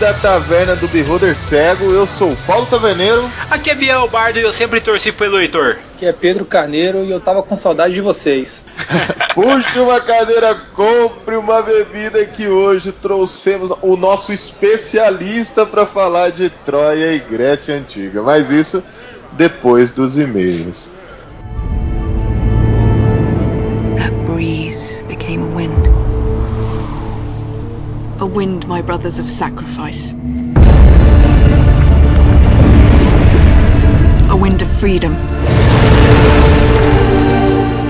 bem-vindo à Taverna do Beholder Cego. Eu sou o Paulo Taverneiro. Aqui é Biel Bardo e eu sempre torci pelo Heitor. Aqui é Pedro Carneiro e eu tava com saudade de vocês. Puxe uma cadeira, compre uma bebida que hoje trouxemos o nosso especialista para falar de Troia e Grécia Antiga. Mas isso depois dos e-mails. That breeze became wind. A wind, my brothers, of sacrifice. A wind of freedom.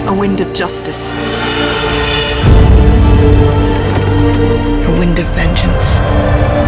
A wind of justice. A wind of vengeance.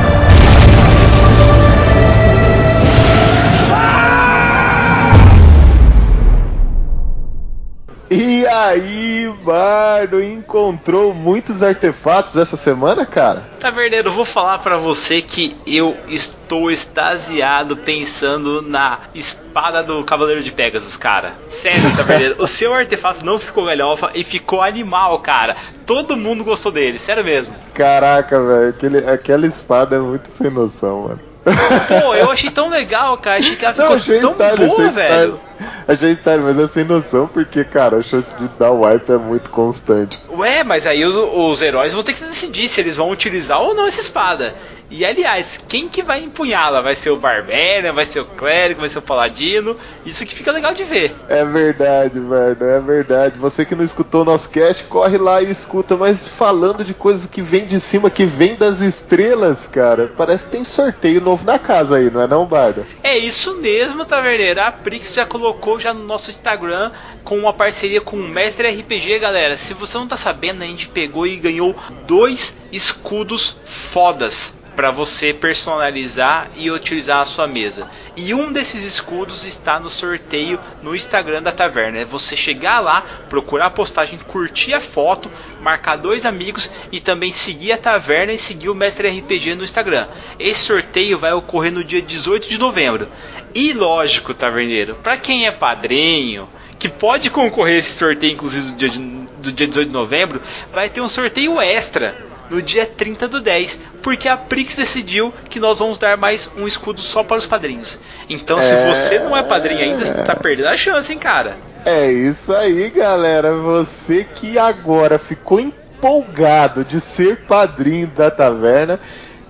E aí, Bardo, encontrou muitos artefatos essa semana, cara? Taverneiro, eu vou falar para você que eu estou extasiado pensando na espada do Cavaleiro de Pegasus, cara. Sério, Taverneiro, o seu artefato não ficou galhofa e ficou animal, cara. Todo mundo gostou dele, sério mesmo. Caraca, velho, aquela espada é muito sem noção, mano. Pô, eu achei tão legal, cara. Achei que ela ficou achei tão style, boa, velho. Style. Achei style, mas é sem noção porque, cara, a chance de dar wipe é muito constante. Ué, mas aí os, os heróis vão ter que se decidir se eles vão utilizar ou não essa espada. E aliás, quem que vai empunhá-la? Vai ser o Barbarian, vai ser o Clérigo, vai ser o Paladino? Isso que fica legal de ver. É verdade, velho, é verdade. Você que não escutou o nosso cast, corre lá e escuta. Mas falando de coisas que vem de cima, que vem das estrelas, cara, parece que tem sorteio novo na casa aí, não é não, Bardo? É isso mesmo, Taverneira. A Prix já colocou já no nosso Instagram com uma parceria com o Mestre RPG, galera. Se você não tá sabendo, a gente pegou e ganhou dois escudos fodas para você personalizar e utilizar a sua mesa. E um desses escudos está no sorteio no Instagram da taverna. É você chegar lá, procurar a postagem, curtir a foto, marcar dois amigos e também seguir a taverna e seguir o Mestre RPG no Instagram. Esse sorteio vai ocorrer no dia 18 de novembro. E lógico, taverneiro, para quem é padrinho, que pode concorrer a esse sorteio, inclusive do dia, de, do dia 18 de novembro, vai ter um sorteio extra no dia 30 do 10, porque a Prix decidiu que nós vamos dar mais um escudo só para os padrinhos. Então, se É. você não é padrinho ainda, você tá perdendo a chance, hein, cara? É isso aí, galera. Você que agora ficou empolgado de ser padrinho da taverna,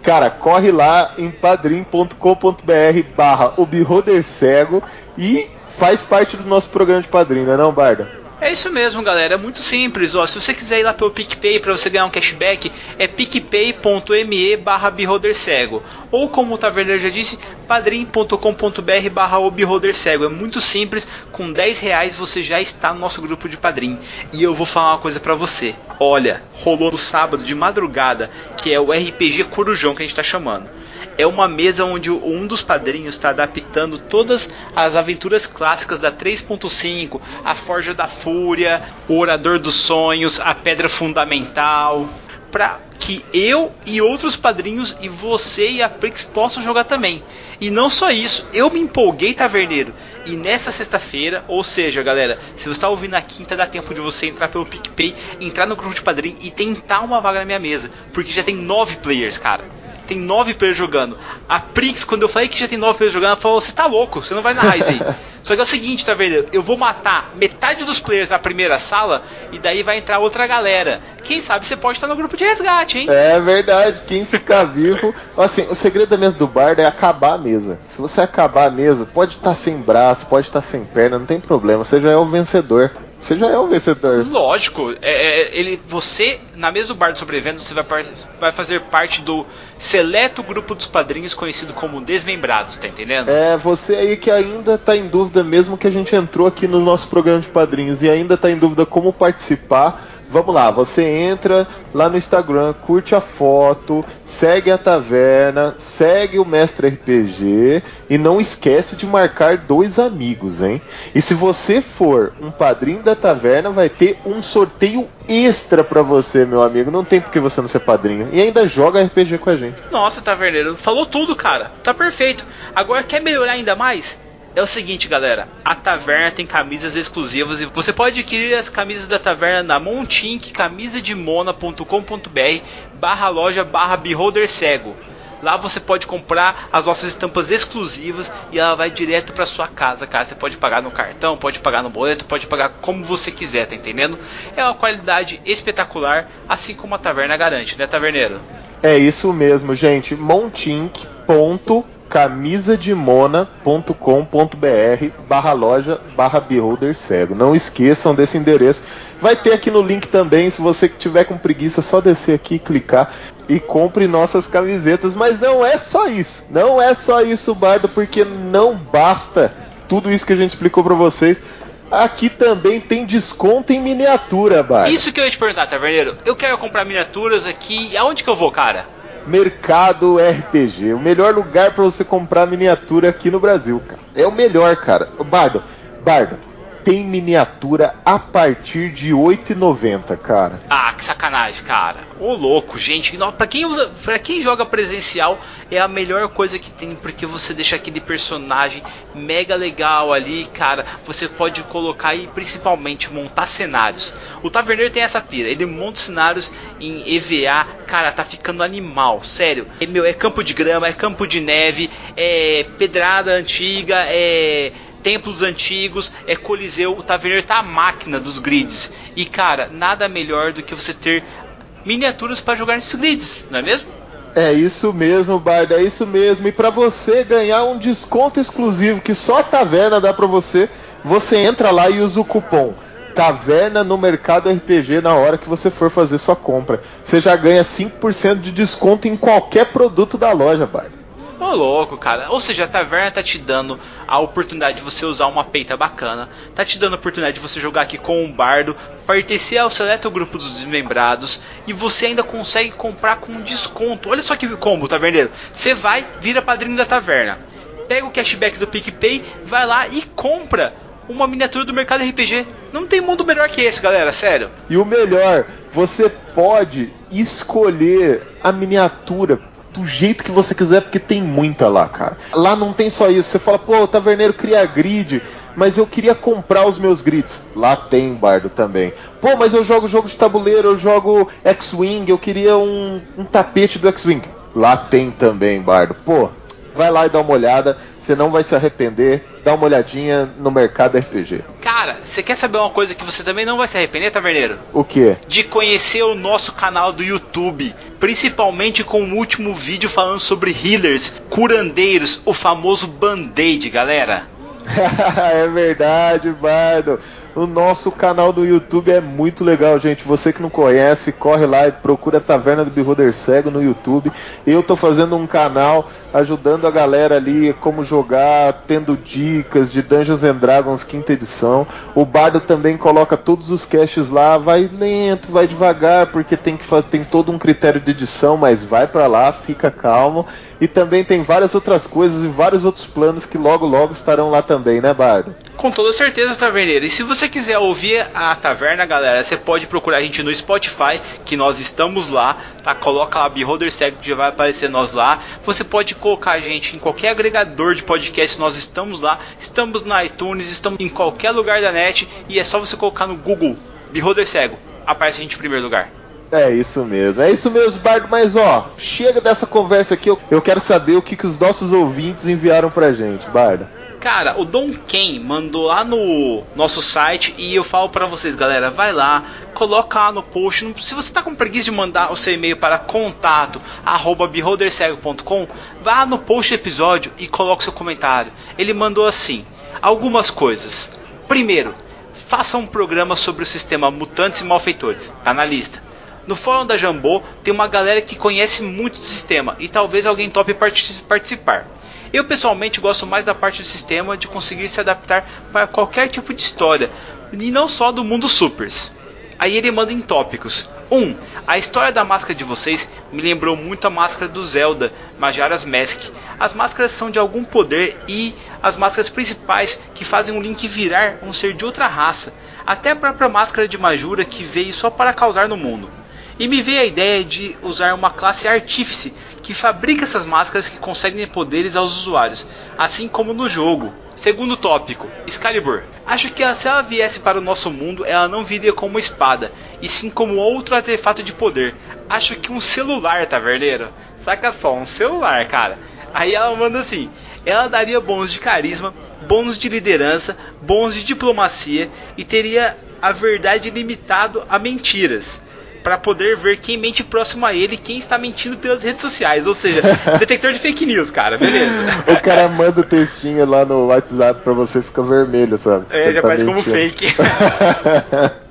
cara, corre lá em padrim.com.br barra o Beholder Cego e faz parte do nosso programa de padrinho, não é não, Barda? É isso mesmo, galera. É muito simples. Ó, se você quiser ir lá pelo PicPay para você ganhar um cashback, é picpay.me barra Cego. Ou como o Taverneiro já disse, padrim.com.br barra Cego. É muito simples. Com 10 reais você já está no nosso grupo de padrim. E eu vou falar uma coisa para você. Olha, rolou no sábado de madrugada, que é o RPG Corujão que a gente está chamando é uma mesa onde um dos padrinhos está adaptando todas as aventuras clássicas da 3.5, a Forja da Fúria, o Orador dos Sonhos, a Pedra Fundamental, para que eu e outros padrinhos e você e a Prix possam jogar também. E não só isso, eu me empolguei, Taverneiro. E nessa sexta-feira, ou seja, galera, se você está ouvindo na quinta, dá tempo de você entrar pelo PicPay, entrar no grupo de padrinho e tentar uma vaga na minha mesa. Porque já tem nove players, cara tem nove players jogando. A Prix, quando eu falei que já tem nove players jogando, ela falou: Você tá louco, você não vai na Rise aí. Só que é o seguinte, tá vendo? Eu vou matar metade dos players na primeira sala e daí vai entrar outra galera. Quem sabe você pode estar no grupo de resgate, hein? É verdade, quem ficar vivo. Assim, o segredo da mesa do bardo é acabar a mesa. Se você acabar a mesa, pode estar sem braço, pode estar sem perna, não tem problema, você já é o vencedor. Você já é o vencedor. Lógico, é, é, ele, você, na mesa do Bar do Sobrevivendo, você vai, vai fazer parte do seleto grupo dos padrinhos conhecido como Desmembrados, tá entendendo? É, você aí que ainda tá em dúvida, mesmo que a gente entrou aqui no nosso programa de padrinhos e ainda tá em dúvida como participar, vamos lá, você entra lá no Instagram, curte a foto, segue a taverna, segue o Mestre RPG e não esquece de marcar dois amigos, hein? E se você for um padrinho da taverna, vai ter um sorteio extra pra você, meu amigo. Não tem por que você não ser padrinho. E ainda joga RPG com a gente. Nossa, Taverneiro, falou tudo, cara. Tá perfeito. Agora, quer melhorar ainda mais? É o seguinte, galera, a Taverna tem camisas exclusivas e você pode adquirir as camisas da Taverna na Montink, camisademona.com.br barra loja barra beholder cego. Lá você pode comprar as nossas estampas exclusivas e ela vai direto para sua casa, cara. Você pode pagar no cartão, pode pagar no boleto, pode pagar como você quiser, tá entendendo? É uma qualidade espetacular, assim como a Taverna garante, né, Taverneiro? É isso mesmo, gente. montink.camisademona.com.br barra loja barra beholder cego. Não esqueçam desse endereço. Vai ter aqui no link também, se você tiver com preguiça, só descer aqui clicar e compre nossas camisetas. Mas não é só isso. Não é só isso, Bardo, porque não basta tudo isso que a gente explicou para vocês. Aqui também tem desconto em miniatura, Bardo. Isso que eu ia te perguntar, Taverneiro. Eu quero comprar miniaturas aqui. Aonde que eu vou, cara? Mercado RPG, o melhor lugar para você comprar miniatura aqui no Brasil, cara. É o melhor, cara. Bardo, Bardo, tem miniatura a partir de 8,90, cara. Ah, que sacanagem, cara. Ô louco, gente. Pra quem usa, para quem joga presencial é a melhor coisa que tem porque você deixa aquele personagem mega legal ali, cara. Você pode colocar e principalmente montar cenários. O Taverneiro tem essa pira, ele monta cenários em EVA, cara, tá ficando animal, sério. É meu, é campo de grama, é campo de neve, é pedrada antiga, é templos antigos, é Coliseu, o Taverneiro tá a máquina dos grids. E cara, nada melhor do que você ter miniaturas para jogar nesses grids, não é mesmo? É isso mesmo, Barda, é isso mesmo. E para você ganhar um desconto exclusivo que só a Taverna dá para você, você entra lá e usa o cupom Taverna no Mercado RPG na hora que você for fazer sua compra. Você já ganha 5% de desconto em qualquer produto da loja, Barda. Ô louco, cara. Ou seja, a taverna tá te dando a oportunidade de você usar uma peita bacana, tá te dando a oportunidade de você jogar aqui com um bardo, pertencer ao seleto grupo dos desmembrados e você ainda consegue comprar com desconto. Olha só que combo, taverneiro. Você vai, vira padrinho da taverna, pega o cashback do PicPay, vai lá e compra uma miniatura do mercado RPG. Não tem mundo melhor que esse, galera, sério. E o melhor, você pode escolher a miniatura do jeito que você quiser, porque tem muita lá, cara. Lá não tem só isso. Você fala, pô, o taverneiro cria grid, mas eu queria comprar os meus grids. Lá tem bardo também. Pô, mas eu jogo jogo de tabuleiro, eu jogo X-Wing, eu queria um, um tapete do X-Wing. Lá tem também, bardo. Pô, vai lá e dá uma olhada, você não vai se arrepender. Dá uma olhadinha no mercado RPG. Cara, você quer saber uma coisa que você também não vai se arrepender, Taverneiro? O que? De conhecer o nosso canal do YouTube, principalmente com o último vídeo falando sobre healers, curandeiros, o famoso band-aid, galera. é verdade, Bardo. O nosso canal do YouTube é muito legal, gente. Você que não conhece, corre lá e procura a Taverna do Beholder Cego no YouTube. Eu tô fazendo um canal ajudando a galera ali como jogar, tendo dicas de Dungeons and Dragons quinta edição. O Bardo também coloca todos os caches lá, vai lento, vai devagar, porque tem que tem todo um critério de edição, mas vai para lá, fica calmo. E também tem várias outras coisas e vários outros planos que logo logo estarão lá também, né, Bardo? Com toda certeza, Taverneiro. E se você quiser ouvir a Taverna, galera, você pode procurar a gente no Spotify, que nós estamos lá, tá? Coloca lá Beholder Cego que já vai aparecer nós lá. Você pode colocar a gente em qualquer agregador de podcast, nós estamos lá. Estamos na iTunes, estamos em qualquer lugar da net e é só você colocar no Google Beholder Cego. Aparece a gente em primeiro lugar. É isso mesmo, é isso mesmo, Bardo. Mas ó, chega dessa conversa aqui. Eu, eu quero saber o que, que os nossos ouvintes enviaram pra gente, Bardo. Cara, o Dom Ken mandou lá no nosso site e eu falo para vocês, galera, vai lá, coloca lá no post. Se você tá com preguiça de mandar o seu e-mail para contato@beholdercego.com, vá no post do episódio e coloque seu comentário. Ele mandou assim: algumas coisas. Primeiro, faça um programa sobre o sistema Mutantes e Malfeitores. Tá na lista. No fórum da Jambô tem uma galera que conhece muito do sistema e talvez alguém tope participar. Eu pessoalmente gosto mais da parte do sistema de conseguir se adaptar para qualquer tipo de história, e não só do mundo supers. Aí ele manda em tópicos. 1. Um, a história da máscara de vocês me lembrou muito a máscara do Zelda, Majora's Mask. As máscaras são de algum poder e as máscaras principais que fazem um Link virar um ser de outra raça. Até a própria máscara de Majura que veio só para causar no mundo. E me veio a ideia de usar uma classe artífice que fabrica essas máscaras que conseguem poderes aos usuários, assim como no jogo. Segundo tópico, Excalibur. Acho que se ela viesse para o nosso mundo, ela não viria como espada, e sim como outro artefato de poder. Acho que um celular, taverneiro. Saca só, um celular, cara. Aí ela manda assim: ela daria bônus de carisma, bônus de liderança, bônus de diplomacia e teria a verdade limitado a mentiras para poder ver quem mente próximo a ele e quem está mentindo pelas redes sociais. Ou seja, detector de fake news, cara, beleza. o cara manda o textinho lá no WhatsApp pra você ficar vermelho, sabe? É, já tá parece como mentindo. fake.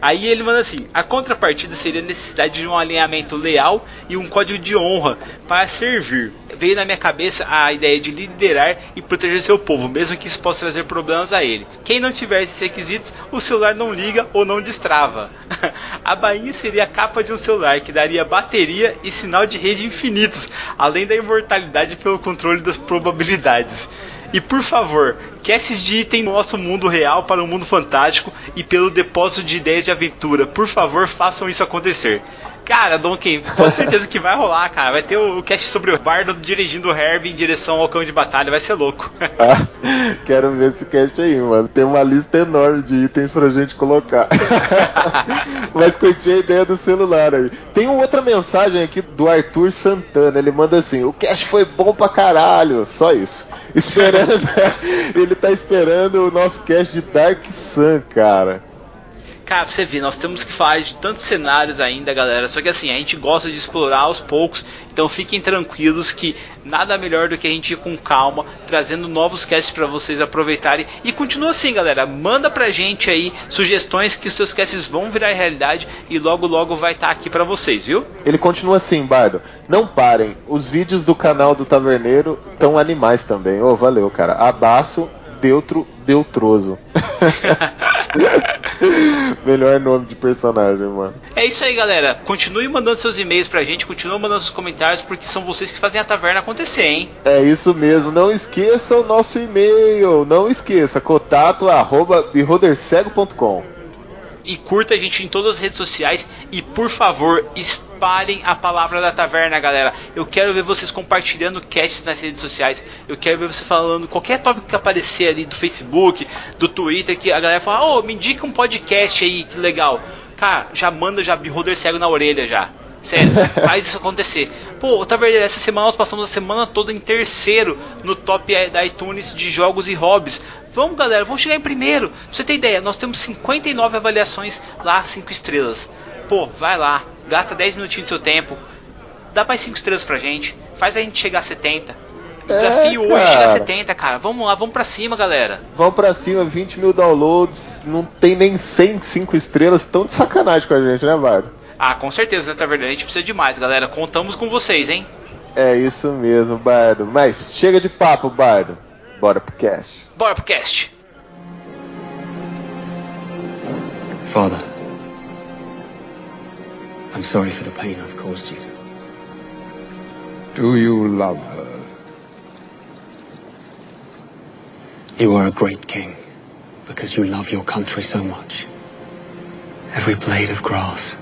Aí ele manda assim: a contrapartida seria a necessidade de um alinhamento leal e um código de honra para servir. Veio na minha cabeça a ideia de liderar e proteger seu povo, mesmo que isso possa trazer problemas a ele. Quem não tiver esses requisitos, o celular não liga ou não destrava. a bainha seria a capa de um celular que daria bateria e sinal de rede infinitos, além da imortalidade pelo controle das probabilidades. E por favor, casts de item no nosso mundo real para o mundo fantástico e pelo depósito de ideias de aventura. Por favor, façam isso acontecer. Cara, Donkey, com certeza que vai rolar, cara. Vai ter o cast sobre o Bardo dirigindo o Herbie em direção ao cão de batalha, vai ser louco. Ah, quero ver esse cast aí, mano. Tem uma lista enorme de itens pra gente colocar. Mas curti a ideia do celular aí. Tem outra mensagem aqui do Arthur Santana. Ele manda assim: O cast foi bom pra caralho. Só isso. Esperando. ele tá esperando o nosso cast de Dark Sun, cara. Cara, pra você ver, nós temos que falar de tantos cenários ainda, galera. Só que assim, a gente gosta de explorar aos poucos. Então fiquem tranquilos que nada melhor do que a gente ir com calma, trazendo novos casts para vocês aproveitarem. E continua assim, galera. Manda pra gente aí sugestões que os seus casts vão virar realidade e logo logo vai estar aqui para vocês, viu? Ele continua assim, Bardo. Não parem. Os vídeos do canal do Taverneiro estão animais também. Ô, valeu, cara. Abaço, Deutro, Deutroso. Melhor nome de personagem, mano. É isso aí, galera. Continue mandando seus e-mails pra gente, continue mandando seus comentários, porque são vocês que fazem a taverna acontecer, hein? É isso mesmo. Não esqueça o nosso e-mail. Não esqueça. Contato arroba beholdercego.com. E curta a gente em todas as redes sociais e, por favor, espalhem a palavra da taverna, galera. Eu quero ver vocês compartilhando casts nas redes sociais. Eu quero ver você falando qualquer tópico que aparecer ali do Facebook, do Twitter, que a galera fala, ô, me indica um podcast aí, que legal. Cara, já manda já beholder cego na orelha já. Sério, faz isso acontecer. Pô, Taverneiro, essa semana nós passamos a semana toda em terceiro no top da iTunes de jogos e hobbies. Vamos, galera, vamos chegar em primeiro. Pra você ter ideia, nós temos 59 avaliações lá, 5 estrelas. Pô, vai lá, gasta 10 minutinhos do seu tempo, dá mais 5 estrelas pra gente, faz a gente chegar a 70. O desafio hoje é chegar a cara. 70, cara. Vamos lá, vamos pra cima, galera. Vão pra cima, 20 mil downloads. Não tem nem 100, 5 estrelas. Tão de sacanagem com a gente, né, Bardo? Ah, com certeza, né, Taverneiro? A gente precisa de mais, galera. Contamos com vocês, hein? É isso mesmo, Bardo. Mas chega de papo, Bardo. Bora pro cast. Bora pro cast. Father, I'm sorry for the pain I've caused you. Do you love her? You are a great king because you love your country so much. Every blade of grass,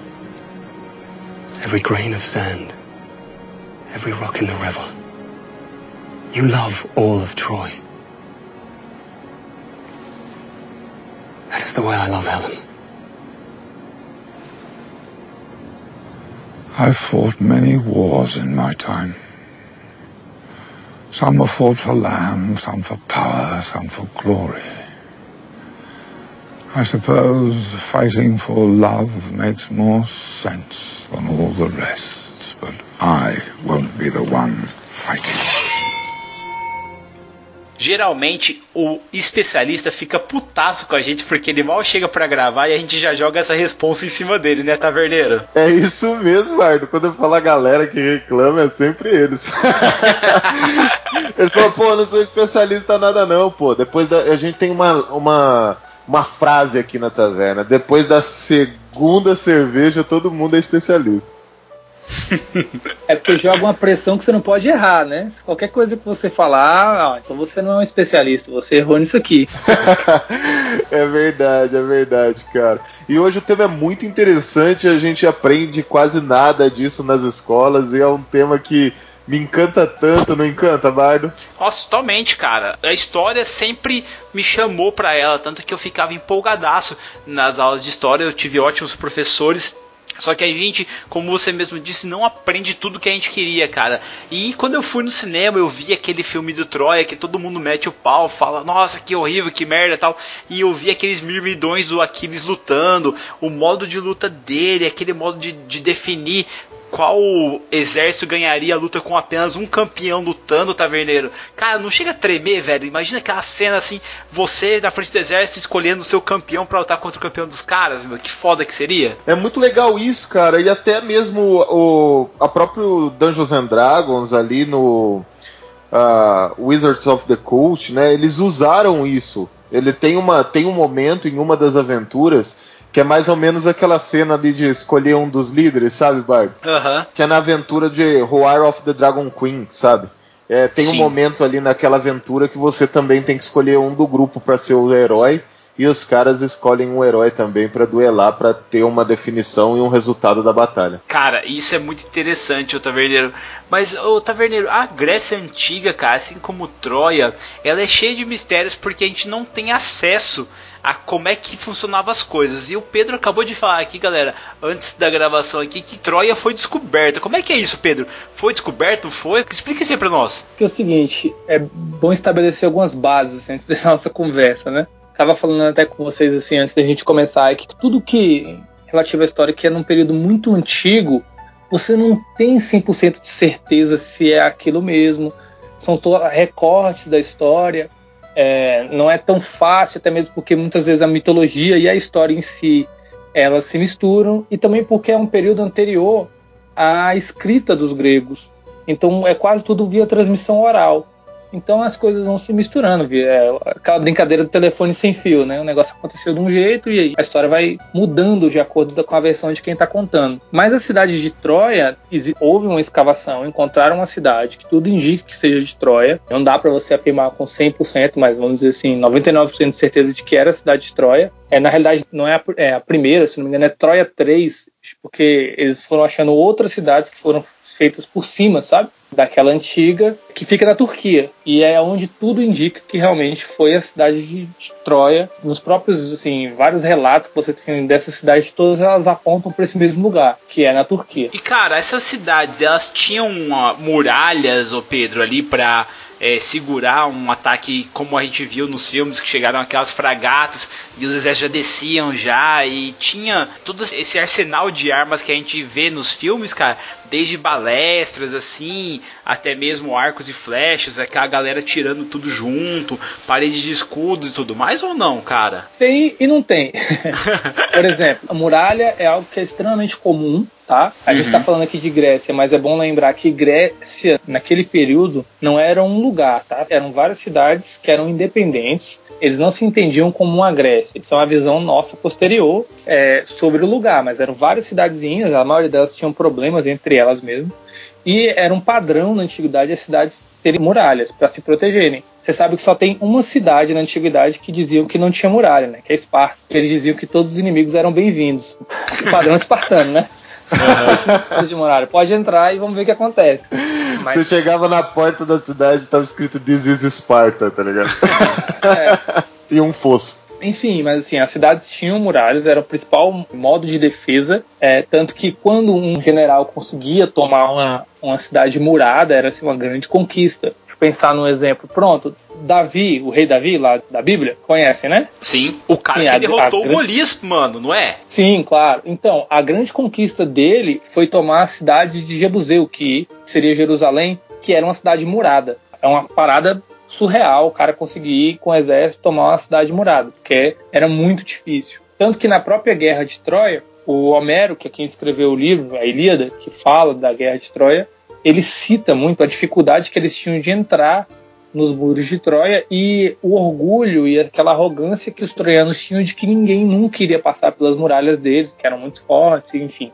every grain of sand, every rock in the river. You love all of Troy. That is the way I love Helen. I've fought many wars in my time. Some were fought for land, some for power, some for glory. I suppose fighting for love makes more sense than all the rest, but I won't be the one fighting. Geralmente o especialista fica putaço com a gente porque ele mal chega pra gravar e a gente já joga essa responsa em cima dele, né, Taverneiro? É isso mesmo, Bardo. Quando eu falo a galera que reclama, é sempre eles. eles falam, pô, eu não sou especialista nada não, pô. Depois da, a gente tem uma, uma, uma frase aqui na taverna. Depois da segunda cerveja, todo mundo é especialista. É porque joga uma pressão que você não pode errar, né? Se qualquer coisa que você falar, ah, então você não é um especialista, você errou nisso aqui. É verdade, é verdade, cara. E hoje o tema é muito interessante, a gente aprende quase nada disso nas escolas e é um tema que me encanta tanto, não encanta, Bardo? Nossa, totalmente, cara. A história sempre me chamou para ela, tanto que eu ficava empolgadaço nas aulas de história. Eu tive ótimos professores só que a gente, como você mesmo disse, não aprende tudo que a gente queria, cara. E quando eu fui no cinema, eu vi aquele filme do Troia que todo mundo mete o pau, fala, nossa, que horrível, que merda tal. E eu vi aqueles mirmidões do Aquiles lutando, o modo de luta dele, aquele modo de, de definir qual exército ganharia a luta com apenas um campeão lutando, taverneiro? Cara, não chega a tremer, velho. Imagina aquela cena assim, você na frente do exército escolhendo o seu campeão para lutar contra o campeão dos caras, meu. Que foda que seria. É muito legal isso, cara. E até mesmo o a próprio Dungeons and Dragons ali no uh, Wizards of the Coast, né? Eles usaram isso. Ele tem uma tem um momento em uma das aventuras que é mais ou menos aquela cena ali de escolher um dos líderes, sabe, Bard? Aham. Que é na aventura de Roar of the Dragon Queen, sabe? É, tem um Sim. momento ali naquela aventura que você também tem que escolher um do grupo para ser o herói e os caras escolhem um herói também para duelar para ter uma definição e um resultado da batalha. Cara, isso é muito interessante, o Taverneiro. Mas, o Taverneiro, a Grécia Antiga, cara, assim como Troia, ela é cheia de mistérios porque a gente não tem acesso a como é que funcionavam as coisas. E o Pedro acabou de falar aqui, galera, antes da gravação aqui, que Troia foi descoberta. Como é que é isso, Pedro? Foi descoberto? Foi? Explica isso aí pra nós. Porque é o seguinte, é bom estabelecer algumas bases assim, antes da nossa conversa, né? Tava falando até com vocês assim antes da gente começar, é que tudo que relativo à história que é num período muito antigo, você não tem 100% de certeza se é aquilo mesmo. São recortes da história. É, não é tão fácil, até mesmo porque muitas vezes a mitologia e a história em si elas se misturam e também porque é um período anterior à escrita dos gregos. Então é quase tudo via transmissão oral. Então as coisas vão se misturando, é aquela brincadeira do telefone sem fio, né? O negócio aconteceu de um jeito e a história vai mudando de acordo com a versão de quem está contando. Mas a cidade de Troia, houve uma escavação, encontraram uma cidade que tudo indica que seja de Troia. Não dá para você afirmar com 100%, mas vamos dizer assim, 99% de certeza de que era a cidade de Troia. É, na realidade, não é a, é a primeira, se não me engano, é Troia 3, porque eles foram achando outras cidades que foram feitas por cima, sabe? Daquela antiga, que fica na Turquia. E é onde tudo indica que realmente foi a cidade de, Troia. Nos próprios, assim, vários relatos que você tem dessa cidade, todas elas apontam para esse mesmo lugar, que é na Turquia. E cara, essas cidades, elas tinham muralhas, ô Pedro, ali pra é, segurar um ataque como a gente viu nos filmes que chegaram aquelas fragatas e os exércitos já desciam já e tinha todo esse arsenal de armas que a gente vê nos filmes, cara, desde balestras assim, até mesmo arcos e flechas, aquela galera tirando tudo junto, paredes de escudos e tudo mais ou não, cara? Tem e não tem. Por exemplo, a muralha é algo que é extremamente comum, tá? A gente Uhum. está falando aqui de Grécia, mas é bom lembrar que Grécia, naquele período, não era um lugar, tá? Eram várias cidades que eram independentes. Eles não se entendiam como uma Grécia. Isso é uma visão nossa posterior é, sobre o lugar, mas eram várias cidadezinhas, a maioria delas tinham problemas entre elas mesmo. E era um padrão na antiguidade as cidades terem muralhas para se protegerem. Você sabe que só tem uma cidade na antiguidade que diziam que não tinha muralha, né? Que é Esparta. Eles diziam que todos os inimigos eram bem-vindos. Padrão espartano, né? Não precisa de. Pode entrar e vamos ver o que acontece. Mas- Você chegava na porta da cidade e tava escrito This is Sparta, tá ligado? É. e um fosso. Enfim, mas assim, as cidades tinham muralhas, era o principal modo de defesa. É, tanto que quando um general conseguia tomar uma, uma cidade murada, era assim, uma grande conquista. Pensar num exemplo. Pronto, Davi, o rei Davi, lá da Bíblia, conhecem, né? Sim, o cara Sim, que a- derrotou a o grande- Golias, mano, não é? Sim, claro. Então, a grande conquista dele foi tomar a cidade de Jebuseu, que seria Jerusalém, que era uma cidade murada. É uma parada surreal o cara conseguir ir com o exército tomar uma cidade murada, porque era muito difícil. Tanto que na própria guerra de Troia, o Homero, que é quem escreveu o livro, a Ilíada, que fala da guerra de Troia, ele cita muito a dificuldade que eles tinham de entrar nos muros de Troia e o orgulho e aquela arrogância que os troianos tinham de que ninguém nunca iria passar pelas muralhas deles, que eram muito fortes, enfim.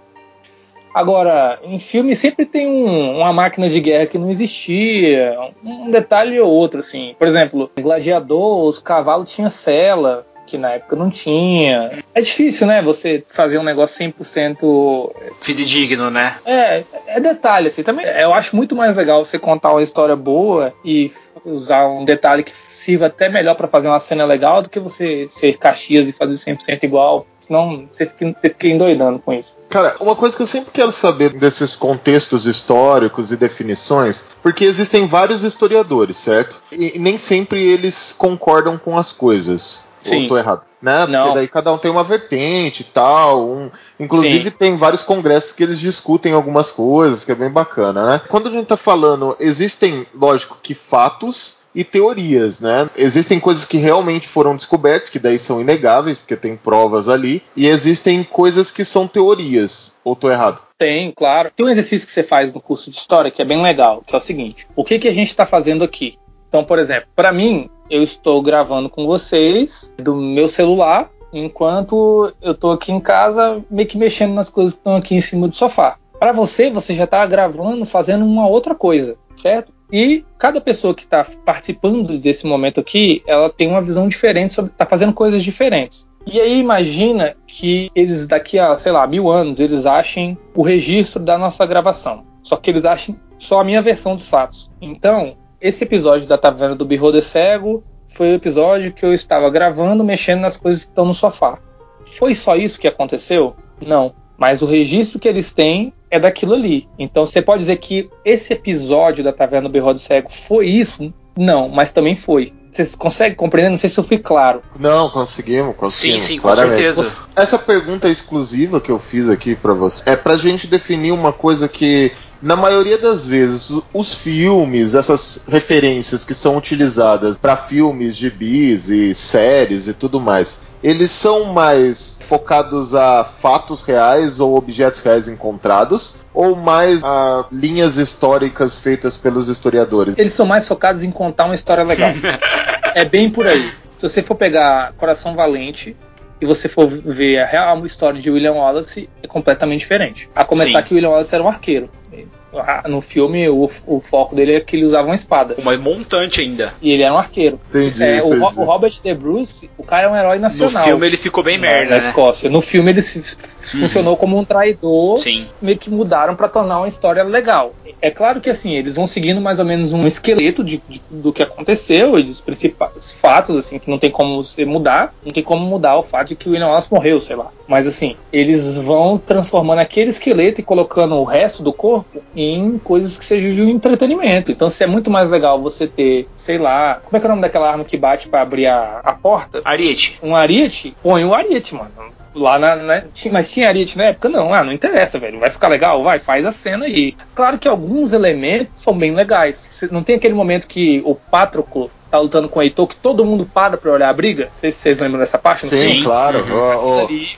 Agora, em filme sempre tem um- uma máquina de guerra que não existia, um detalhe ou outro, assim. Por exemplo, em Gladiador, os cavalos tinham sela, que na época não tinha. É difícil, né? Você fazer um negócio 100% Fidedigno, né? É, é detalhe, assim. Também eu acho muito mais legal você contar uma história boa e usar um detalhe que sirva até melhor para fazer uma cena legal do que você ser Caxias e fazer 100% igual. Senão você fica, você fica endoidando com isso. Cara, uma coisa que eu sempre quero saber desses contextos históricos e definições, porque existem vários historiadores, certo? E nem sempre eles concordam com as coisas. Sim. Ou tô errado? Né? Porque Não. daí cada um tem uma vertente e tal. Um... Inclusive Sim. tem vários congressos que eles discutem algumas coisas, que é bem bacana, né? Quando a gente tá falando, existem, lógico, que fatos e teorias, né? Existem coisas que realmente foram descobertas, que daí são inegáveis, porque tem provas ali, e existem coisas que são teorias. Ou tô errado? Tem, claro. Tem um exercício que você faz no curso de história que é bem legal, que é o seguinte: o que, que a gente está fazendo aqui? Então, por exemplo, para mim, eu estou gravando com vocês do meu celular, enquanto eu estou aqui em casa, meio que mexendo nas coisas que estão aqui em cima do sofá. Para você, você já está gravando, fazendo uma outra coisa, certo? E cada pessoa que está participando desse momento aqui, ela tem uma visão diferente está fazendo coisas diferentes. E aí imagina que eles daqui a, sei lá, mil anos, eles achem o registro da nossa gravação. Só que eles achem só a minha versão dos fatos. Então, esse episódio da Taverna do Birro de Cego foi o episódio que eu estava gravando, mexendo nas coisas que estão no sofá. Foi só isso que aconteceu? Não. Mas o registro que eles têm é daquilo ali. Então você pode dizer que esse episódio da Taverna do Birro de Cego foi isso? Não, mas também foi. Vocês conseguem compreender? Não sei se eu fui claro. Não, conseguimos, conseguimos. sim, com claramente. certeza. Essa pergunta exclusiva que eu fiz aqui pra você é pra gente definir uma coisa que, na maioria das vezes, os filmes, essas referências que são utilizadas pra filmes, gibis e séries e tudo mais, eles são mais focados a fatos reais ou objetos reais encontrados, ou mais a linhas históricas feitas pelos historiadores? Eles são mais focados em contar uma história legal. é bem por aí. Se você for pegar Coração Valente e você for ver a real história de William Wallace, é completamente diferente. A começar Sim. que William Wallace era um arqueiro. No filme, o, o foco dele é que ele usava uma espada. Uma montante ainda. E ele era um arqueiro. Entendi, É, o, entendi. Ro- o Robert De Bruce, o cara é um herói No nacional. filme ele ficou bem na- merda, na né? Escócia. No filme ele se- funcionou como um traidor Sim. meio que mudaram pra tornar uma história legal. É claro que assim, eles vão seguindo mais ou menos um esqueleto de, de- do que aconteceu e dos principais fatos, assim, que não tem como você mudar, não tem como mudar o fato de que o William Wallace morreu, sei lá. Mas assim, eles vão transformando aquele esqueleto e colocando o resto do corpo em coisas que sejam de um entretenimento. Então, se é muito mais legal você ter, sei lá, como é que é o nome daquela arma que bate pra abrir a, a porta? Ariete. um ariete, põe o ariete, mano. Lá na, na- ti- mas tinha ariete na época? Não, ah, não interessa, velho. Vai ficar legal? Vai, faz a cena aí. Claro que alguns elementos são bem legais. Cê- Não tem aquele momento que o Patroclo tá lutando com o Heitor, que todo mundo para pra olhar a briga? Não sei se vocês lembram dessa parte. Sim, claro. Uhum. Ali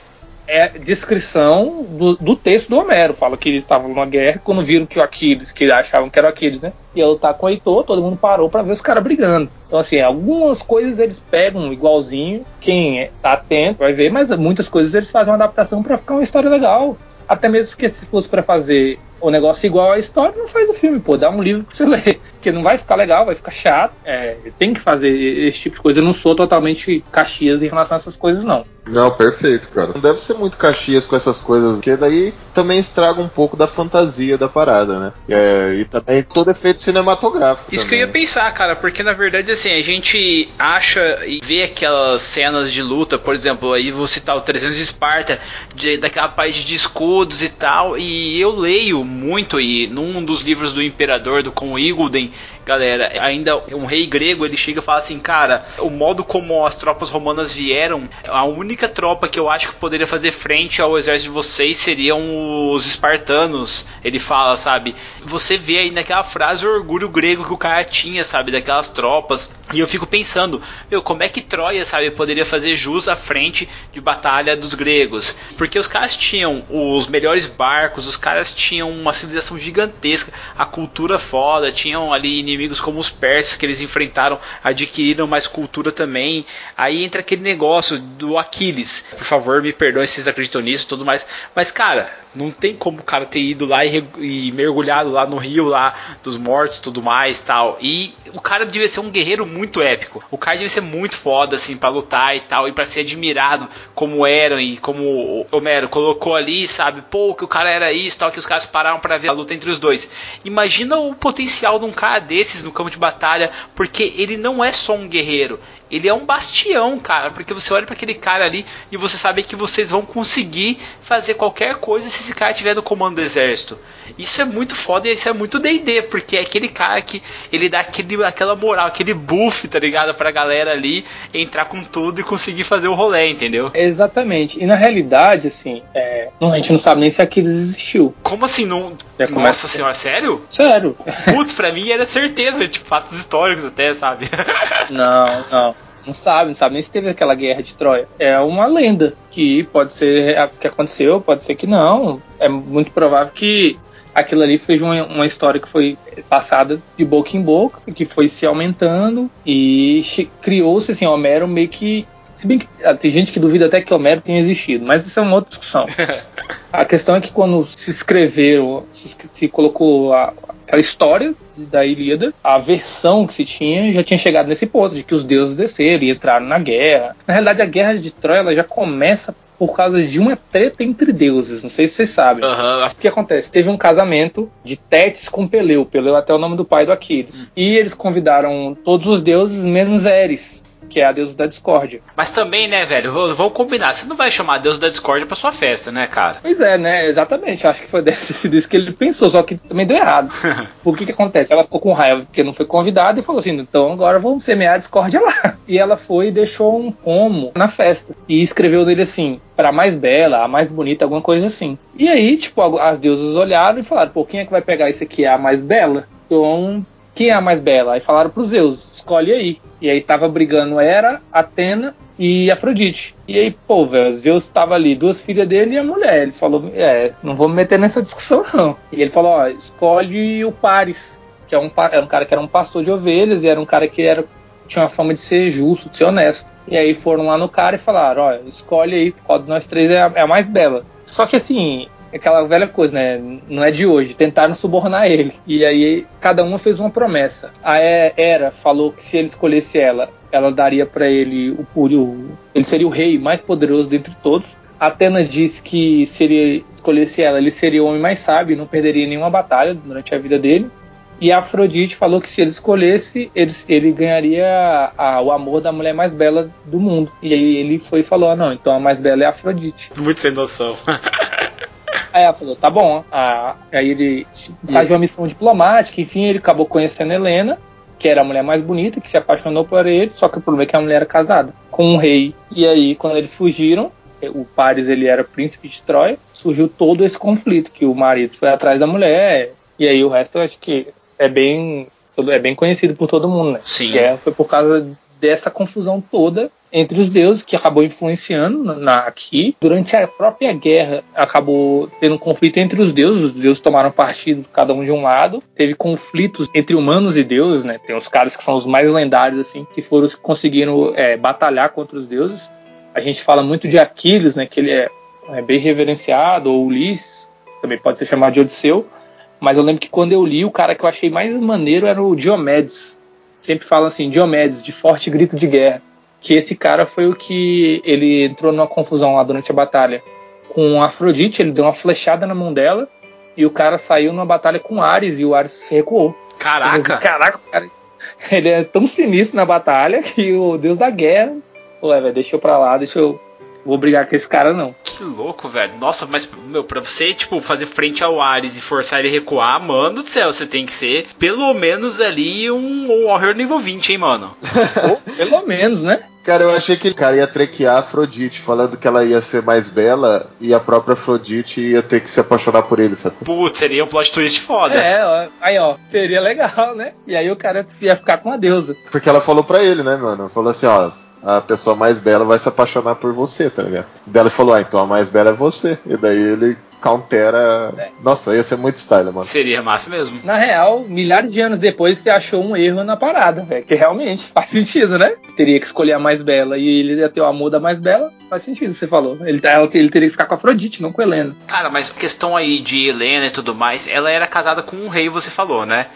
é descrição do, do texto do Homero. Fala que eles estavam numa guerra quando viram que o Aquiles, que achavam que era o Aquiles, né? Ia lutar com o Heitor, todo mundo parou pra ver os caras brigando. Então, assim, algumas coisas eles pegam igualzinho. Quem tá atento vai ver, mas muitas coisas eles fazem uma adaptação pra ficar uma história legal. Até mesmo porque se fosse pra fazer o negócio igual à história, não faz o filme, pô. Dá um livro pra você ler. Porque não vai ficar legal, vai ficar chato. É, tem que fazer esse tipo de coisa. Eu não sou totalmente caxias em relação a essas coisas, não. Não, perfeito, cara. Não deve ser muito caxias com essas coisas, porque daí também estraga um pouco da fantasia da parada, né? É, e também todo efeito cinematográfico. Isso que eu ia também. pensar, cara, porque na verdade, assim, a gente acha e vê aquelas cenas de luta, por exemplo, aí vou citar o 300 de Esparta, de, daquela parte de escudos e tal, e eu leio muito, e num dos livros do Imperador, do com Igulden, galera, ainda um rei grego, ele chega e fala assim, cara, o modo como as tropas romanas vieram, a única tropa que eu acho que poderia fazer frente ao exército de vocês seriam os espartanos. Ele fala, sabe? Você vê aí naquela frase o orgulho grego que o cara tinha, sabe? Daquelas tropas. E eu fico pensando, meu, como é que Troia, sabe, poderia fazer jus à frente de batalha dos gregos? Porque os caras tinham os melhores barcos, os caras tinham uma civilização gigantesca, a cultura foda, tinham ali inimigos como os persas que eles enfrentaram adquiriram mais cultura também. Aí entra aquele negócio do Aquiles. Por favor, me perdoem se vocês acreditam nisso e tudo mais. Mas, cara, não tem como o cara ter ido lá e, e mergulhado lá no rio lá dos mortos tudo mais tal. E o cara devia ser um guerreiro muito épico. O cara devia ser muito foda, assim, para lutar e tal. E para ser admirado como eram e como Homero colocou ali, sabe? Pô, que o cara era isso tal, que os caras pararam para ver a luta entre os dois. Imagina o potencial de um cara desses no campo de batalha, porque ele não é só um guerreiro, ele é um bastião, cara, porque você olha para aquele cara ali e você sabe que vocês vão conseguir fazer qualquer coisa se esse cara estiver no comando do exército. Isso é muito foda e isso é muito D&D, porque é aquele cara que ele dá aquele, aquela moral, aquele buff, tá ligado, pra galera ali entrar com tudo e conseguir fazer o rolê, entendeu? Exatamente. E na realidade, assim, é, a gente não sabe nem se Aquiles existiu. Como assim? Não... Nossa senhora, sério? Sério. Putz, pra mim era certeza, tipo, fatos históricos até, sabe? Não, não. Não sabe, não sabe nem se teve aquela guerra de Troia. É uma lenda que pode ser que aconteceu, pode ser que não. É muito provável que aquilo ali foi uma, uma história que foi passada de boca em boca, que foi se aumentando e criou-se assim, Homero meio que se bem que ah, tem gente que duvida até que Homero tenha existido, mas isso é uma outra discussão. a questão é que quando se escreveu, se, se colocou a, aquela história da Ilíada, a versão que se tinha já tinha chegado nesse ponto de que os deuses desceram e entraram na guerra. Na realidade, a guerra de Troia já começa por causa de uma treta entre deuses. Não sei se vocês sabem. Uhum. O que acontece? Teve um casamento de Tétis com Peleu. Peleu é até o nome do pai do Aquiles. Uhum. E eles convidaram todos os deuses menos Eris que é a deusa da discórdia. Mas também, né, velho, vamos combinar, você não vai chamar a deusa da discórdia pra sua festa, né, cara? Pois é, né, exatamente, acho que foi desse disso que ele pensou, só que também deu errado. o que que acontece? Ela ficou com raiva porque não foi convidada e falou assim, então agora vamos semear a discórdia lá. E ela foi e deixou um pomo na festa e escreveu dele assim, para mais bela, a mais bonita, alguma coisa assim. E aí, tipo, as deusas olharam e falaram, pô, quem é que vai pegar isso aqui, a mais bela? Então, quem é a mais bela? Aí falaram pros Zeus, escolhe aí. E aí tava brigando Hera, Atena e Afrodite. E aí, pô, velho, Zeus tava ali, duas filhas dele e a mulher. Ele falou, é, não vou me meter nessa discussão não. E ele falou, ó, escolhe o Paris, que é um, era um cara que era um pastor de ovelhas e era um cara que era, tinha uma fama de ser justo, de ser honesto. E aí foram lá no cara e falaram, ó, escolhe aí qual de nós três é a, é a mais bela. Só que assim, aquela velha coisa, né? Não é de hoje. Tentaram subornar ele. E aí cada uma fez uma promessa. A Era falou que se ele escolhesse ela, ela daria para ele o, o, ele seria o rei mais poderoso dentre todos. Atena disse que se ele escolhesse ela, ele seria o homem mais sábio não perderia nenhuma batalha durante a vida dele. E a Afrodite falou que se ele escolhesse, ele, ele ganharia a, a, o amor da mulher mais bela do mundo. E aí ele foi e falou: ah, não, então a mais bela é a Afrodite. Muito sem noção. Aí ela falou, tá bom. Ah, aí ele faz uma missão diplomática, enfim, ele acabou conhecendo Helena, que era a mulher mais bonita, que se apaixonou por ele, só que o problema é que a mulher era casada com um rei. E aí, quando eles fugiram, o Paris ele era príncipe de Troia, surgiu todo esse conflito, que o marido foi atrás da mulher, e aí o resto eu acho que é bem é bem conhecido por todo mundo, né? Sim. Que é, foi por causa dessa confusão toda entre os deuses que acabou influenciando na, aqui. Durante a própria guerra acabou tendo conflito entre os deuses, os deuses tomaram partido cada um de um lado. Teve conflitos entre humanos e deuses, né? Tem os caras que são os mais lendários assim, que foram os que conseguiram é, batalhar contra os deuses. A gente fala muito de Aquiles, né? Que ele é, é bem reverenciado, ou Ulisses, também pode ser chamado de Odisseu. Mas eu lembro que quando eu li, o cara que eu achei mais maneiro era o Diomedes. Sempre falam assim, Diomedes, de forte grito de guerra que esse cara foi o que ele entrou numa confusão lá durante a batalha com Afrodite, ele deu uma flechada na mão dela e o cara saiu numa batalha com Ares e o Ares se recuou. Caraca! Caraca, cara, ele é tão sinistro na batalha que o deus da guerra, ué, velho, eu pra lá, deixa eu vou brigar com esse cara, não. Que louco, velho. Nossa, mas, meu, pra você, tipo, fazer frente ao Ares e forçar ele a recuar, mano do céu, você tem que ser pelo menos ali um Warrior nível 20, hein, mano? pelo menos, né? Cara, eu achei que o cara ia trequear a Afrodite, falando que ela ia ser mais bela e a própria Afrodite ia ter que se apaixonar por ele, sabe? Putz, seria um plot twist foda. É, ó, aí ó, seria legal, né? E aí o cara ia ficar com a deusa. Porque ela falou pra ele, né, mano? Falou assim, ó, a pessoa mais bela vai se apaixonar por você, tá ligado? Daí ele falou, ah, então a mais bela é você. E daí ele countera. É. Nossa, ia ser muito style, mano. Seria massa mesmo. Na real, milhares de anos depois você achou um erro na parada, velho. Que realmente faz sentido, né? Teria que escolher a mais bela e ele ia ter o amor da mais bela. Faz sentido, você falou. Ele, ela- ele teria que ficar com a Afrodite, não com a Helena. Cara, mas questão aí de Helena e tudo mais, ela era casada com um rei, você falou, né?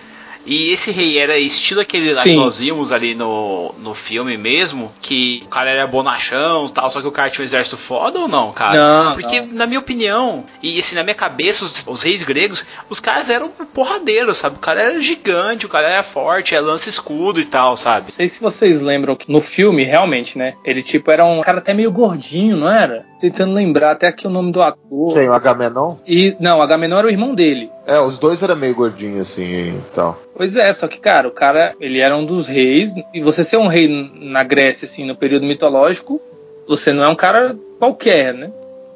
E esse rei era estilo aquele lá que Sim. nós vimos ali no, no filme mesmo, que o cara era bonachão e tal, só que o cara tinha um exército foda ou não, cara? Não, Porque, na minha opinião, e assim, na minha cabeça, os, os reis gregos, os caras eram porradeiros, sabe? O cara era gigante, o cara era forte, é lança escudo e tal, sabe? Não sei se vocês lembram que no filme, realmente, né? Ele, tipo, era um cara até meio gordinho, não era? Tentando lembrar até aqui o nome do ator. Quem? O Agamenon? E, não, Agamenon era o irmão dele. É, os dois eram meio gordinhos assim e tal. Pois é, só que, cara, o cara, ele era um dos reis, e você ser um rei na Grécia, assim, no período mitológico, você não é um cara qualquer, né?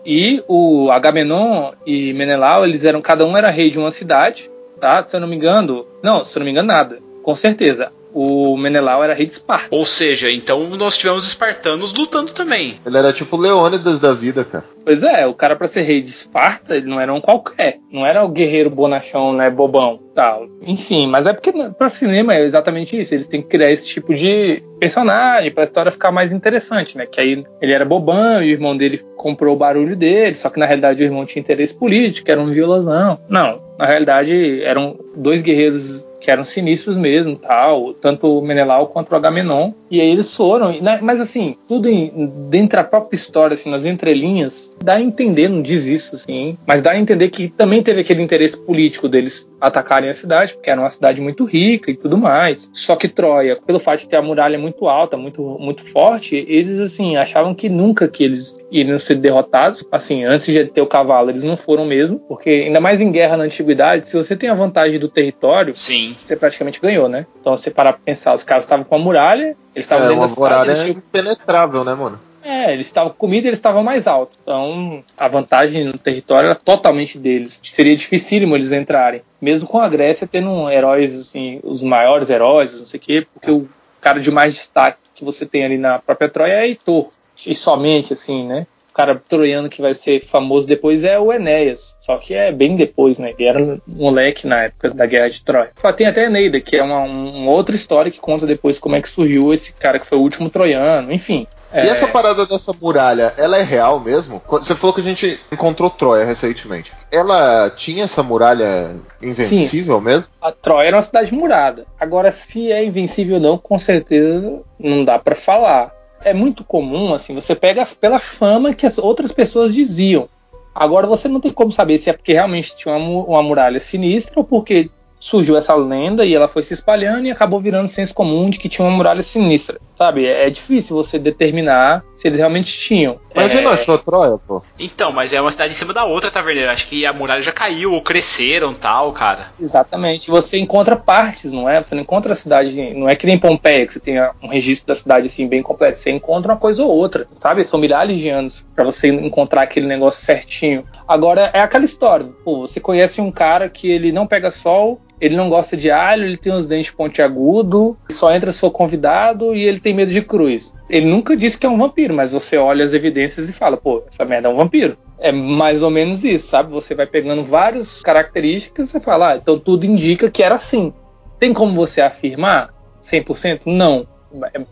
E o Agamenon e Menelau, eles eram, cada um era rei de uma cidade, tá? Se eu não me engano, não, se eu não me engano, nada, com certeza. O Menelau era rei de Esparta. Ou seja, então nós tivemos espartanos lutando também. Ele era tipo o Leônidas da vida, cara. Pois é, o cara pra ser rei de Esparta, ele não era um qualquer. Não era o guerreiro bonachão, né, bobão, tal. Enfim, mas é porque para cinema é exatamente isso. Eles têm que criar esse tipo de personagem pra história ficar mais interessante, né? Que aí ele era bobão e o irmão dele comprou o barulho dele, só que na realidade o irmão tinha interesse político, era um violãozão. Não, na realidade eram dois guerreiros que eram sinistros mesmo, tal, tanto o Menelau quanto o Agamenon. E aí eles foram, né, mas assim, tudo em, dentro da própria história, assim, nas entrelinhas, dá a entender, não diz isso, assim, mas dá a entender que também teve aquele interesse político deles atacarem a cidade, porque era uma cidade muito rica e tudo mais. Só que Troia, pelo fato de ter a muralha muito alta, muito, muito forte, eles, assim, achavam que nunca que eles iriam ser derrotados. Assim, antes de ter o cavalo, eles não foram mesmo, porque ainda mais em guerra na antiguidade, se você tem a vantagem do território, Sim. você praticamente ganhou, né? Então, você parar pra pensar, os caras estavam com a muralha, eles estavam É, dentro da cidade, muralha eles tinham impenetrável, né, mano? É, eles estavam com comida, eles estavam mais altos. Então, a vantagem no território era totalmente deles. Seria dificílimo eles entrarem. Mesmo com a Grécia tendo heróis, assim, os maiores heróis, não sei o quê, porque o cara de mais destaque que você tem ali na própria Troia é Heitor. E somente, assim, né? O cara troiano que vai ser famoso depois é o Enéas. Só que é bem depois, né? Ele era um moleque na época da Guerra de Troia. Tem até Eneida, que é uma, um- uma outra história que conta depois como é que surgiu esse cara que foi o último troiano. Enfim. E É, essa parada dessa muralha, ela é real mesmo? Você falou que a gente encontrou Troia recentemente. Ela tinha essa muralha invencível mesmo? A Troia era uma cidade murada. Agora, se é invencível ou não, com certeza não dá pra falar. É muito comum, assim, você pega pela fama que as outras pessoas diziam. Agora, você não tem como saber se é porque realmente tinha uma, uma muralha sinistra ou porque surgiu essa lenda e ela foi se espalhando e acabou virando senso comum de que tinha uma muralha sinistra. Sabe? É, é difícil você determinar se eles realmente tinham. Mas a gente É, não achou Troia, pô? Então, mas é uma cidade em cima da outra, Taverneiro. Acho que a muralha já caiu ou cresceram tal, cara. Exatamente. Você encontra partes, não é? Você não encontra a cidade. Não é que nem Pompeia, que você tem um registro da cidade assim bem completo. Você encontra uma coisa ou outra, sabe? São milhares de anos pra você encontrar aquele negócio certinho. Agora, é aquela história. Pô, você conhece um cara que ele não pega sol, ele não gosta de alho, ele tem os dentes pontiagudos, só entra se for convidado e ele tem medo de cruz. Ele nunca disse que é um vampiro, mas você olha as evidências e fala, pô, essa merda é um vampiro. É mais ou menos isso, sabe? Você vai pegando várias características e você fala, ah, então tudo indica que era assim. Tem como você afirmar 100%? Não.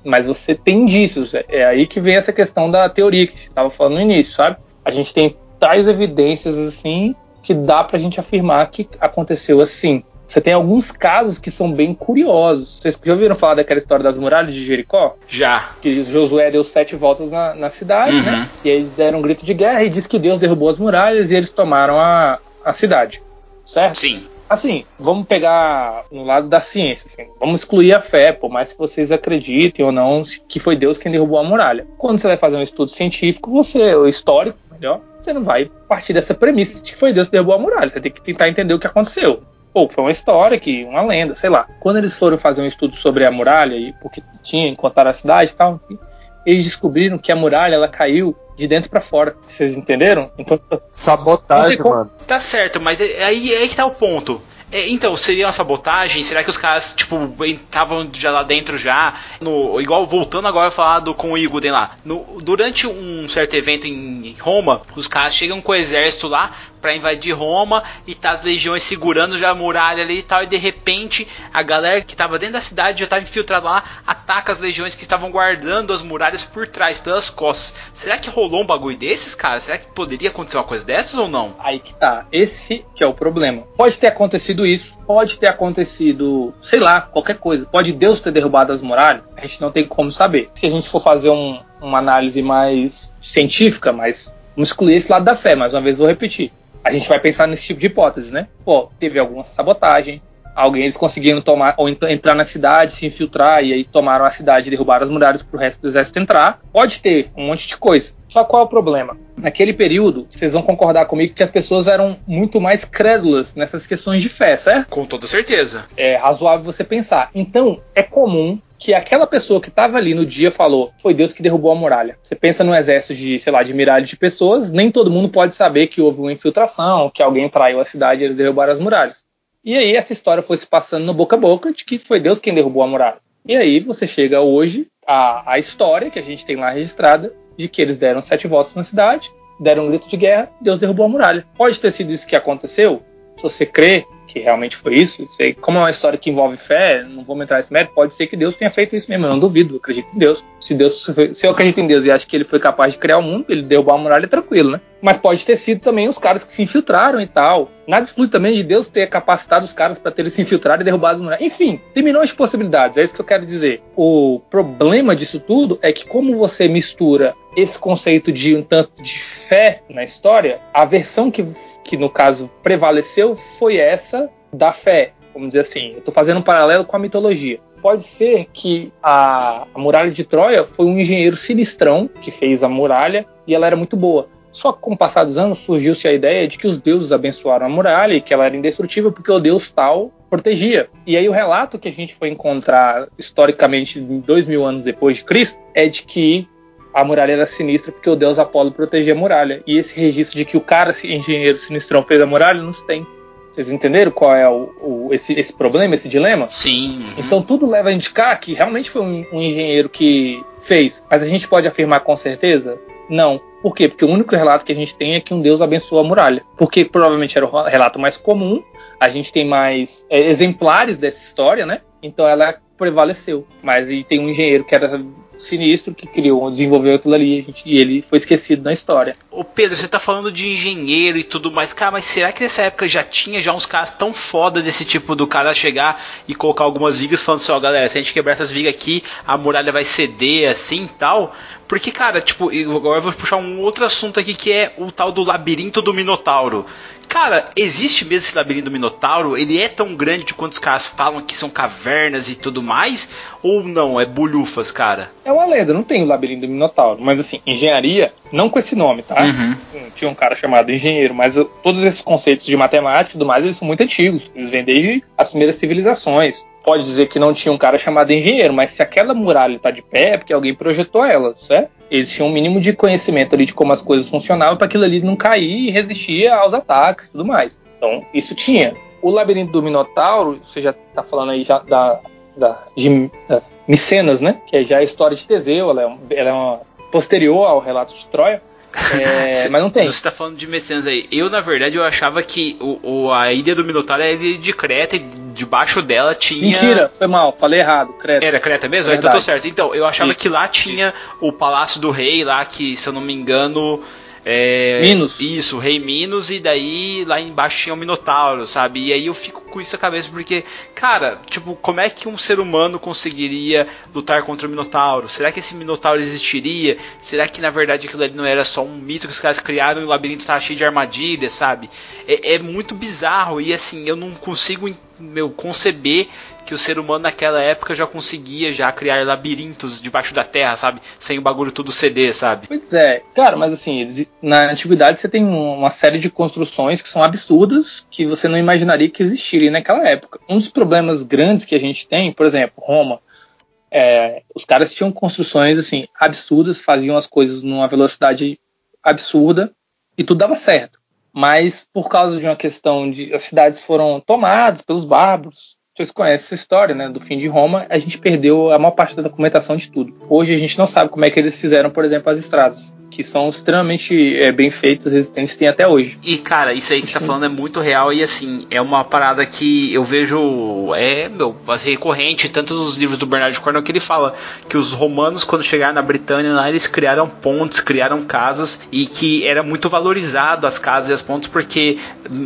Mas você tem indícios. É- É aí que vem essa questão da teoria que a gente estava falando no início, sabe? A gente tem tais evidências assim que dá pra gente afirmar que aconteceu assim. Você tem alguns casos que são bem curiosos. Vocês já ouviram falar daquela história das muralhas de Jericó? Já. Que Josué deu sete voltas na, na cidade, Uhum. né? E aí eles deram um grito de guerra e diz que Deus derrubou as muralhas e eles tomaram a, a cidade. Certo? Sim. Assim, vamos pegar no lado da ciência, assim, vamos excluir a fé, por mais que vocês acreditem ou não que foi Deus quem derrubou a muralha. Quando você vai fazer um estudo científico, você, o histórico, melhor, você não vai partir dessa premissa de que foi Deus que derrubou a muralha. Você tem que tentar entender o que aconteceu. Pô, foi uma história que, uma lenda, sei lá. Quando eles foram fazer um estudo sobre a muralha e porque tinha, encontrar a cidade e tal, enfim, eles descobriram que a muralha ela caiu de dentro pra fora. Vocês entenderam? Então, Sabotagem, mano. Tá certo, mas é- aí, aí que tá o ponto. É, então, seria uma sabotagem? Será que os caras, tipo, estavam já lá dentro já? No, igual, voltando agora a falar do, com o Iguden lá. No, durante um certo evento em Roma, os caras chegam com o exército lá, para invadir Roma e tá as legiões segurando já a muralha ali e tal, e de repente a galera que tava dentro da cidade já tava infiltrada lá, ataca as legiões que estavam guardando as muralhas por trás, pelas costas. Será que rolou um bagulho desses, cara? Será que poderia acontecer uma coisa dessas ou não? Aí que tá. Esse que é o problema. Pode ter acontecido isso, pode ter acontecido, sei lá, qualquer coisa. Pode Deus ter derrubado as muralhas, a gente não tem como saber. Se a gente for fazer um, uma análise mais científica, mas vamos excluir esse lado da fé, mais uma vez vou repetir. A gente vai pensar nesse tipo de hipótese, né? Pô, teve alguma sabotagem, alguém eles conseguiram tomar ou entrar na cidade, se infiltrar e aí tomaram a cidade e derrubaram as muralhas para o resto do exército entrar. Pode ter um monte de coisa. Só qual é o problema? Naquele período, vocês vão concordar comigo que as pessoas eram muito mais crédulas nessas questões de fé, certo? Com toda certeza. É razoável você pensar. Então, é comum que aquela pessoa que estava ali no dia falou: foi Deus que derrubou a muralha. Você pensa num exército de, sei lá, de milhares de pessoas, nem todo mundo pode saber que houve uma infiltração, que alguém traiu a cidade e eles derrubaram as muralhas. E aí essa história foi se passando no boca a boca de que foi Deus quem derrubou a muralha. E aí você chega hoje à, à história que a gente tem lá registrada de que eles deram sete votos na cidade, deram um grito de guerra, Deus derrubou a muralha. Pode ter sido isso que aconteceu? Se você crê que realmente foi isso, sei, como é uma história que envolve fé, não vou entrar nesse mérito, pode ser que Deus tenha feito isso mesmo, eu não duvido, eu acredito em Deus. Se Deus, se eu acredito em Deus e acho que ele foi capaz de criar o mundo, ele derrubar a muralha, é tranquilo, né? Mas pode ter sido também os caras que se infiltraram e tal. Nada exclui também de Deus ter capacitado os caras para terem se infiltrado e derrubado as muralhas. Enfim, tem milhões de possibilidades, é isso que eu quero dizer. O problema disso tudo é que como você mistura esse conceito de um tanto de fé na história, a versão que, que no caso prevaleceu foi essa da fé, vamos dizer assim. Eu estou fazendo um paralelo com a mitologia. Pode ser que a, a muralha de Troia foi um engenheiro sinistrão que fez a muralha e ela era muito boa. Só que com o passar dos anos surgiu-se a ideia de que os deuses abençoaram a muralha e que ela era indestrutível porque o deus tal protegia. E aí o relato que a gente foi encontrar historicamente dois mil anos depois de Cristo é de que a muralha era sinistra porque o deus Apolo protegia a muralha. E esse registro de que o cara, engenheiro sinistrão, fez a muralha, não se tem. Vocês entenderam qual é o, o, esse, esse problema, esse dilema? Sim. Uhum. Então tudo leva a indicar que realmente foi um, um, engenheiro que fez. Mas a gente pode afirmar com certeza? Não. Por quê? Porque o único relato que a gente tem é que um deus abençoou a muralha. Porque provavelmente era o relato mais comum, a gente tem mais é, exemplares dessa história, né? Então ela prevaleceu. Mas e tem um engenheiro que era sinistro que criou, desenvolveu aquilo ali gente, e ele foi esquecido na história. Ô Pedro, você tá falando de engenheiro e tudo mais, cara, mas será que nessa época já tinha já uns caras tão foda desse tipo do cara chegar e colocar algumas vigas falando assim, ó, galera, se a gente quebrar essas vigas aqui, a muralha vai ceder assim tal? Porque, cara, tipo, agora eu vou puxar um outro assunto aqui que é o tal do labirinto do Minotauro. Cara, existe mesmo esse labirinto do Minotauro? Ele é tão grande quanto os caras falam que são cavernas e tudo mais? Ou não? É bulhufas, cara? É uma lenda, não tem o labirinto do Minotauro. Mas assim, engenharia, não com esse nome, tá? Uhum. Tinha um cara chamado engenheiro, mas todos esses conceitos de matemática e tudo mais, eles são muito antigos. Eles vêm desde as primeiras civilizações pode dizer que não tinha um cara chamado engenheiro, mas se aquela muralha está de pé é porque alguém projetou ela, certo? Eles tinham um mínimo de conhecimento ali de como as coisas funcionavam para aquilo ali não cair e resistir aos ataques e tudo mais. Então, isso tinha. O labirinto do Minotauro, você já está falando aí já da, da, de, da Micenas, né? Que é já a história de Teseu, ela é, um, ela é uma posterior ao relato de Troia. É, mas não tem. Você tá falando de Mecenas aí. Eu, na verdade, eu achava que o, o, a ilha do Minotauro era ilha de Creta e debaixo dela tinha. Mentira, foi mal, falei errado. Creta. Era Creta mesmo? É então tô certo. Então, eu achava Isso. que lá tinha o Palácio do Rei, lá que, se eu não me engano. É, Minos. Isso, o Rei Minos, e daí lá embaixo tinha o Minotauro, sabe? E aí eu fico com isso na cabeça, porque, cara, tipo, como é que um ser humano conseguiria lutar contra o Minotauro? Será que esse Minotauro existiria? Será que na verdade aquilo ali não era só um mito que os caras criaram e o labirinto tá cheio de armadilhas, sabe? É, é muito bizarro e assim, eu não consigo meu, conceber que o ser humano naquela época já conseguia já criar labirintos debaixo da terra, sabe? Sem o bagulho tudo ceder, sabe? Pois é, cara, mas assim, na antiguidade você tem uma série de construções que são absurdas, que você não imaginaria que existiriam naquela época. Um dos problemas grandes que a gente tem, por exemplo, Roma, é, os caras tinham construções assim absurdas, faziam as coisas numa velocidade absurda e tudo dava certo. Mas por causa de uma questão de as cidades foram tomadas pelos bárbaros, vocês conhecem essa história, né? Do fim de Roma, a gente perdeu a maior parte da documentação de tudo. Hoje a gente não sabe como é que eles fizeram, por exemplo, as estradas. Que são extremamente é, bem feitos, resistentes, tem até hoje. E cara, isso aí que você tá falando é muito real e assim, é uma parada que eu vejo, é, meu, recorrente, tanto nos livros do Bernard Cornwell que ele fala que os romanos, quando chegaram na Britânia, lá eles criaram pontes, criaram casas e que era muito valorizado as casas e as pontes porque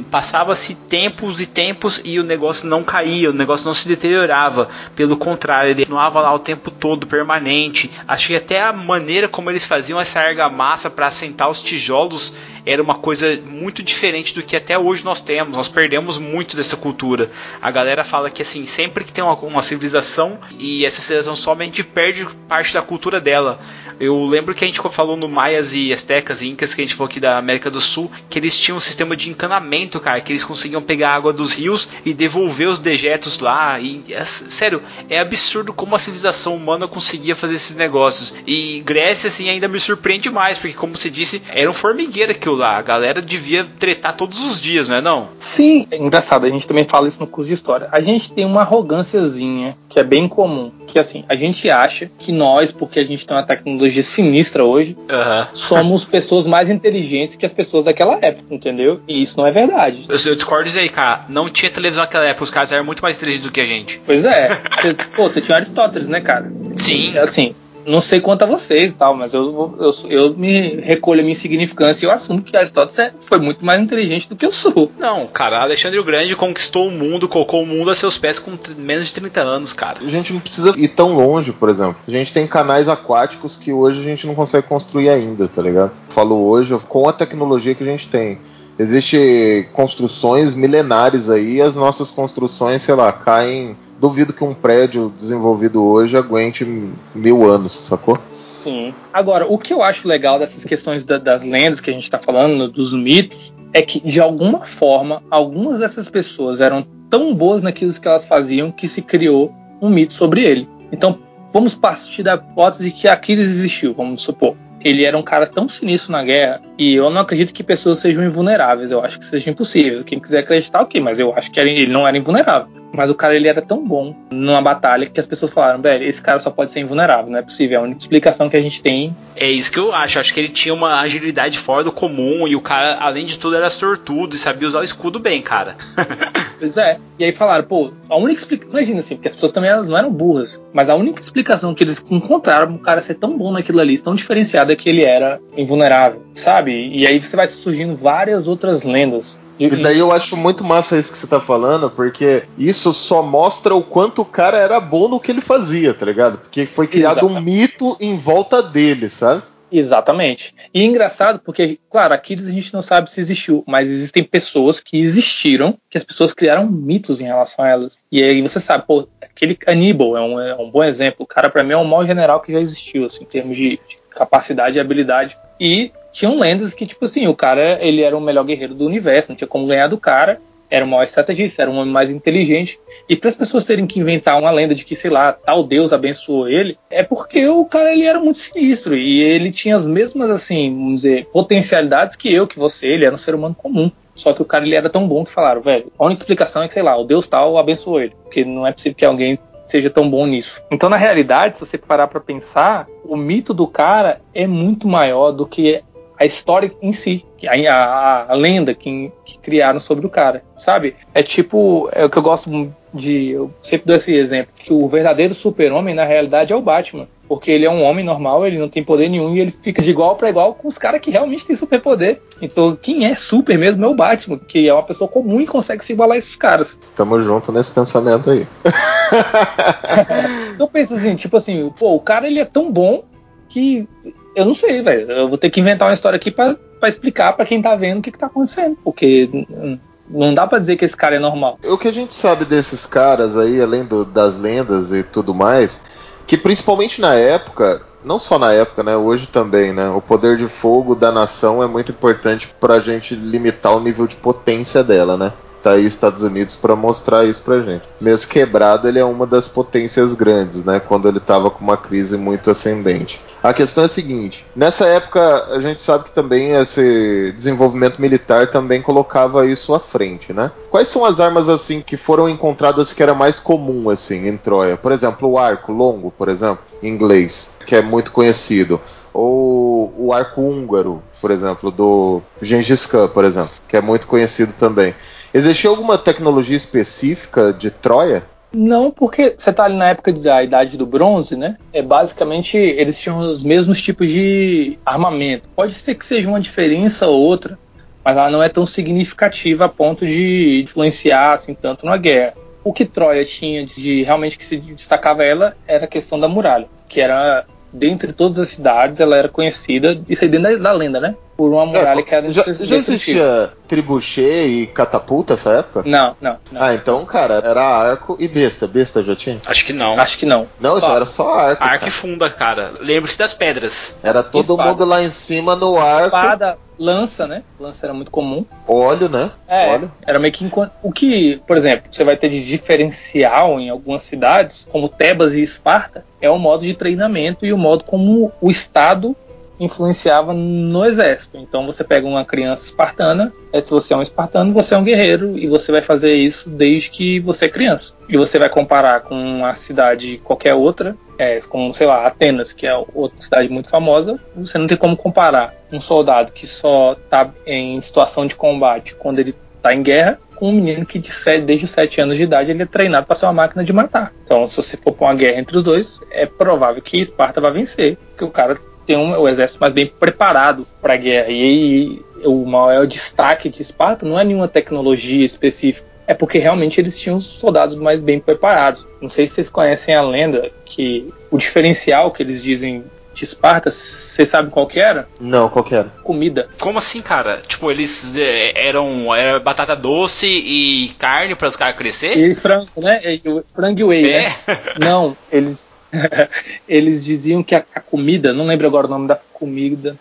passava-se tempos e tempos e o negócio não caía, o negócio não se deteriorava. Pelo contrário, ele continuava lá o tempo todo, permanente. Acho que até a maneira como eles faziam essa argamassa para assentar os tijolos era uma coisa muito diferente do que até hoje nós temos. Nós perdemos muito dessa cultura. A galera fala que assim, sempre que tem uma, uma civilização e essa civilização somente perde parte da cultura dela. Eu lembro que a gente falou no Maias e Aztecas e Incas, que a gente falou aqui da América do Sul, que eles tinham um sistema de encanamento, cara, que eles conseguiam pegar a água dos rios e devolver os dejetos lá. E, é, sério, é absurdo como a civilização humana conseguia fazer esses negócios. E Grécia, assim, ainda me surpreende mais, porque, como você disse, era um formigueiro lá. A galera devia tretar todos os dias, não é não? Sim, é engraçado, a gente também fala isso no curso de história. A gente tem uma arrogânciazinha que é bem comum. Que assim, a gente acha que nós, porque a gente tem uma tecnologia sinistra hoje, uhum. somos pessoas mais inteligentes que as pessoas daquela época, entendeu? E isso não é verdade. Eu, eu discordo disso aí, cara. Não tinha televisão naquela época, os caras eram muito mais inteligentes do que a gente. Pois é. Você, pô, você tinha Aristóteles, né, cara? Sim. Assim, não sei quanto a vocês e tal, mas eu, eu, eu me recolho a minha insignificância e eu assumo que Aristóteles é, foi muito mais inteligente do que eu sou. Não, cara, Alexandre o Grande conquistou o mundo, colocou o mundo a seus pés com menos de 30 anos, cara. A gente não precisa ir tão longe, por exemplo. A gente tem canais aquáticos que hoje a gente não consegue construir ainda, tá ligado? Falo hoje com a tecnologia que a gente tem. Existem construções milenares aí, as nossas construções, sei lá, caem duvido que um prédio desenvolvido hoje aguente mil anos, sacou? Sim. Agora, o que eu acho legal dessas questões da, das lendas que a gente está falando, dos mitos, é que de alguma forma, algumas dessas pessoas eram tão boas naquilo que elas faziam que se criou um mito sobre ele. Então, vamos partir da hipótese de que Aquiles existiu, vamos supor ele era um cara tão sinistro na guerra e eu não acredito que pessoas sejam invulneráveis. Eu acho que seja impossível. Quem quiser acreditar, ok, mas eu acho que ele não era invulnerável. Mas o cara ele era tão bom numa batalha que as pessoas falaram, velho, esse cara só pode ser invulnerável, não é possível. É a única explicação que a gente tem. É isso que eu acho. Acho que ele tinha uma agilidade fora do comum e o cara, além de tudo, era sortudo e sabia usar o escudo bem, cara. pois é. E aí falaram, pô, a única explicação. Imagina assim, porque as pessoas também elas não eram burras, mas a única explicação que eles encontraram pro cara ser tão bom naquilo ali, tão diferenciado, é que ele era invulnerável, sabe? E aí você vai surgindo várias outras lendas e daí eu acho muito massa isso que você tá falando, porque isso só mostra o quanto o cara era bom no que ele fazia, tá ligado? Porque foi criado Exatamente. um mito em volta dele, sabe? Exatamente. E é engraçado porque, claro, Aquiles a gente não sabe se existiu, mas existem pessoas que existiram, que as pessoas criaram mitos em relação a elas. E aí você sabe, pô, aquele Aníbal é um, é um bom exemplo. O cara, para mim, é o maior general que já existiu, assim, em termos de, de capacidade e habilidade. E tinham lendas que, tipo assim, o cara ele era o melhor guerreiro do universo, não tinha como ganhar do cara, era o maior estrategista, era um homem mais inteligente. E para as pessoas terem que inventar uma lenda de que, sei lá, tal Deus abençoou ele, é porque o cara ele era muito sinistro e ele tinha as mesmas, assim, vamos dizer, potencialidades que eu, que você, ele era um ser humano comum. Só que o cara ele era tão bom que falaram, velho, a única explicação é que, sei lá, o Deus tal abençoou ele. Porque não é possível que alguém seja tão bom nisso. Então, na realidade, se você parar para pensar, o mito do cara é muito maior do que a história em si, a, a, a lenda que, que, criaram sobre o cara, sabe? É tipo, é o que eu gosto de, eu sempre dou esse exemplo, que o verdadeiro super-homem na realidade é o Batman, porque ele é um homem normal, ele não tem poder nenhum e ele fica de igual para igual com os caras que realmente têm superpoder. Então, quem é super mesmo é o Batman, que é uma pessoa comum e consegue se igualar a esses caras. Tamo junto nesse pensamento aí. eu penso assim, tipo assim, pô, o cara ele é tão bom que eu não sei, velho. Eu vou ter que inventar uma história aqui para explicar para quem tá vendo o que, que tá acontecendo. Porque não dá para dizer que esse cara é normal. O que a gente sabe desses caras aí, além do, das lendas e tudo mais, que principalmente na época, não só na época, né, hoje também, né, o poder de fogo da nação é muito importante pra gente limitar o nível de potência dela, né? Tá aí Estados Unidos para mostrar isso pra gente. Mesmo quebrado, ele é uma das potências grandes, né, quando ele tava com uma crise muito ascendente. A questão é a seguinte: nessa época a gente sabe que também esse desenvolvimento militar também colocava isso à frente, né? Quais são as armas assim que foram encontradas que era mais comum assim em Troia? Por exemplo, o arco longo, por exemplo, em inglês, que é muito conhecido. Ou o arco húngaro, por exemplo, do Gengis Khan, por exemplo, que é muito conhecido também. Existia alguma tecnologia específica de Troia? Não, porque você está ali na época da Idade do Bronze, né? É basicamente eles tinham os mesmos tipos de armamento. Pode ser que seja uma diferença ou outra, mas ela não é tão significativa a ponto de influenciar assim tanto na guerra. O que Troia tinha de realmente que se destacava ela era a questão da muralha, que era dentre todas as cidades, ela era conhecida, isso aí dentro da, da lenda, né? Por uma muralha É, que era já, já existia tribuchê e catapulta nessa época? tipo. Não, não, não. Ah, então, cara, era arco e besta. Besta já tinha? Acho que não. Acho que não. Não, então Só. era só arco. Arco cara. e funda, cara. Lembre-se das pedras. Era todo Espada. mundo lá em cima no arco. Espada, lança, né? Lança era muito comum. Óleo, né? É, Óleo. era meio que enquanto. O que, por exemplo, você vai ter de diferencial em algumas cidades, como Tebas e Esparta, é o modo de treinamento e o modo como o Estado influenciava no exército. Então você pega uma criança espartana, é, se você é um espartano, você é um guerreiro e você vai fazer isso desde que você é criança. E você vai comparar com uma cidade qualquer outra, é, como, sei lá, Atenas, que é outra cidade muito famosa, você não tem como comparar um soldado que só está em situação de combate quando ele está em guerra com um menino que de sete- desde os 7 anos de idade ele é treinado para ser uma máquina de matar. Então, se você for para uma guerra entre os dois, é provável que Esparta vai vencer, porque o cara tem um, o exército mais bem preparado para a guerra. E aí, o maior destaque de Esparta não é nenhuma tecnologia específica, é porque realmente eles tinham os soldados mais bem preparados. Não sei se vocês conhecem a lenda que o diferencial que eles dizem de Esparta, vocês sabem qual que era? Não, qual que era? Comida. Como assim, cara? Tipo, eles é, eram era batata doce e carne para os caras E crescer? eles frango, né? E o Frango e whey, né? É. Não, eles eles diziam que a, a comida, não lembro agora o nome da comida.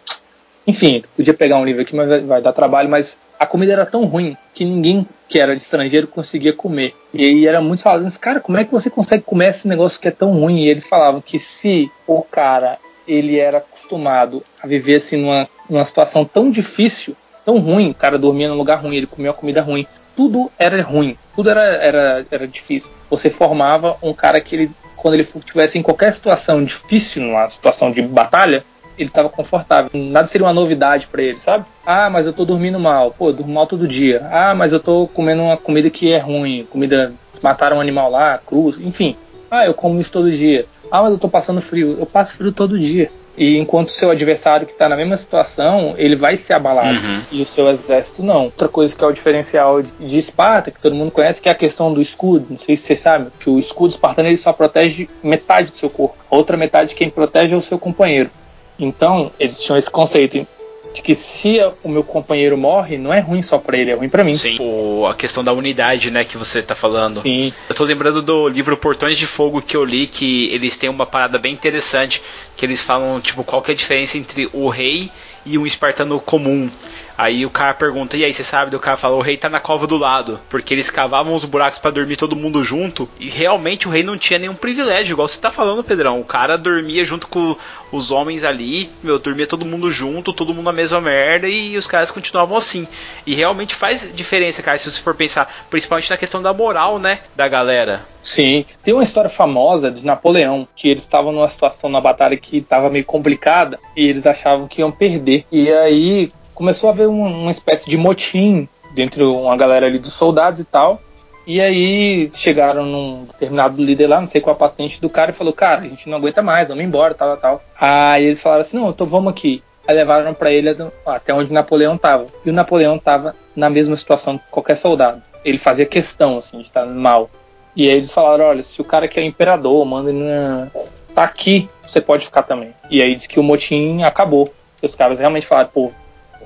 Enfim, podia pegar um livro aqui, mas vai, vai dar trabalho, mas a comida era tão ruim que ninguém que era de estrangeiro conseguia comer. E aí era muito falado, cara, como é que você consegue comer esse negócio que é tão ruim? E eles falavam que se o cara ele era acostumado a viver assim numa, numa situação tão difícil, tão ruim, o cara dormia num lugar ruim, ele comia uma comida ruim, tudo era ruim, tudo era, era, era difícil. Você formava um cara que ele, quando ele estivesse em qualquer situação difícil, numa situação de batalha, ele estava confortável. Nada seria uma novidade para ele, sabe? Ah, mas eu tô dormindo mal. Pô, eu durmo mal todo dia. Ah, mas eu tô comendo uma comida que é ruim. Comida. Mataram um animal lá, cruz, enfim. Ah, eu como isso todo dia. Ah, mas eu tô passando frio. Eu passo frio todo dia. E enquanto o seu adversário que está na mesma situação, ele vai ser abalado. Uhum. E o seu exército não. Outra coisa que é o diferencial de, Esparta, que todo mundo conhece, que é a questão do escudo. Não sei se você sabe, que o escudo espartano ele só protege metade do seu corpo. A outra metade quem protege é o seu companheiro. Então, eles tinham esse conceito de que se o meu companheiro morre, não é ruim só pra ele, é ruim pra mim. Sim. Pô, a questão da unidade, né, que você tá falando. Sim. Eu tô lembrando do livro Portões de Fogo que eu li, que eles têm uma parada bem interessante, que eles falam, tipo, qual que é a diferença entre o rei e um espartano comum. Aí o cara pergunta, e aí, você sabe? O cara fala, o rei tá na cova do lado, porque eles cavavam os buracos pra dormir todo mundo junto, e realmente o rei não tinha nenhum privilégio, igual você tá falando, Pedrão. O cara dormia junto com os homens ali, meu, dormia todo mundo junto, todo mundo na mesma merda, e os caras continuavam assim. E realmente faz diferença, cara, se você for pensar, principalmente na questão da moral, né, da galera. Sim. Tem uma história famosa de Napoleão, que eles estavam numa situação na batalha que estava meio complicada e eles achavam que iam perder. E aí começou a haver um- uma espécie de motim dentro uma galera ali dos soldados e tal. E aí chegaram num determinado líder lá, não sei qual a patente do cara, e falou: Cara, a gente não aguenta mais, vamos embora, tal, tal. Aí eles falaram assim: Não, então vamos aqui. Aí levaram pra ele até onde Napoleão tava. E o Napoleão tava na mesma situação que qualquer soldado. Ele fazia questão, assim, de estar mal. E aí eles falaram: Olha, se o cara que é o imperador manda ele na- tá aqui, você pode ficar também. E aí diz que o motim acabou. E os caras realmente falaram: Pô,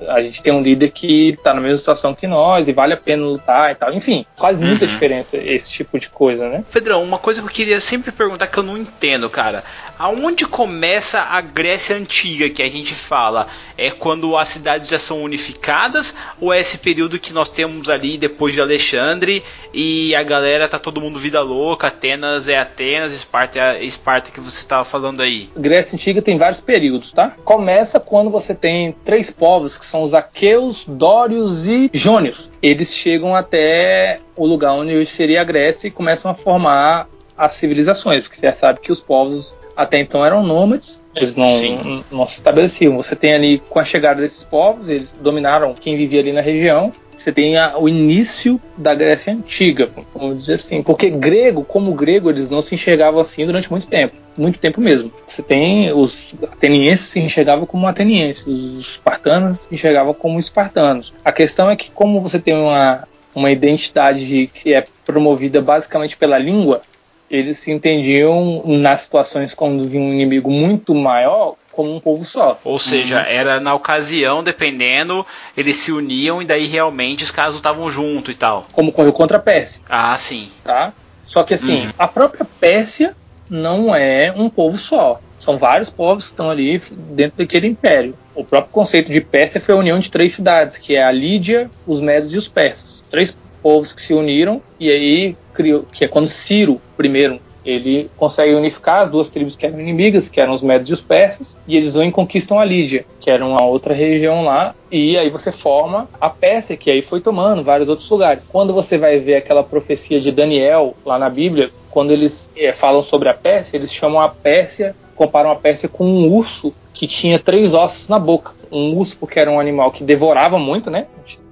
a gente tem um líder que tá na mesma situação que nós e vale a pena lutar e tal. Enfim, faz muita Uhum. diferença esse tipo de coisa, né? Pedrão, uma coisa que eu queria sempre perguntar que eu não entendo, cara. Aonde começa a Grécia Antiga que a gente fala? É quando as cidades já são unificadas? Ou é esse período que nós temos ali depois de Alexandre e a galera tá todo mundo vida louca? Atenas é Atenas, Esparta é Esparta que você tava falando aí. Grécia Antiga tem vários períodos, tá? Começa quando você tem três povos, que são os aqueus, dórios e jônios. Eles chegam até o lugar onde hoje seria a Grécia e começam a formar as civilizações, porque você já sabe que os povos até então eram nômades, Eles não, Sim. não se estabeleciam. Você tem ali, com a chegada desses povos, eles dominaram quem vivia ali na região. Você tem a- o início da Grécia Antiga, vamos dizer assim. Porque grego, como grego, eles não se enxergavam assim durante muito tempo. Muito tempo mesmo. Você tem os atenienses se enxergavam como atenienses, os espartanos se enxergavam como espartanos. A questão é que, como você tem uma, uma identidade de- que é promovida basicamente pela língua, eles se entendiam nas situações quando vinha um inimigo muito maior como um povo só. Ou seja, era na ocasião, dependendo, eles se uniam e daí realmente os caras lutavam junto e tal. Como ocorreu contra a Pérsia, Ah, sim. tá? Só que assim, Uhum. a própria Pérsia não é um povo só. São vários povos que estão ali dentro daquele império. O próprio conceito de Pérsia foi a união de três cidades, que é a Lídia, os Médios e os Persas. Três povos que se uniram e aí criou, que é quando Ciro primeiro ele consegue unificar as duas tribos que eram inimigas, que eram os Médios e os Persas, e eles vão e conquistam a Lídia, que era uma outra região lá, e aí você forma a Pérsia, que aí foi tomando vários outros lugares. Quando você vai ver aquela profecia de Daniel lá na Bíblia, quando eles eh, falam sobre a Pérsia, eles chamam a Pérsia, comparam a Pérsia com um urso que tinha três ossos na boca. Um urso porque era um animal que devorava muito, né?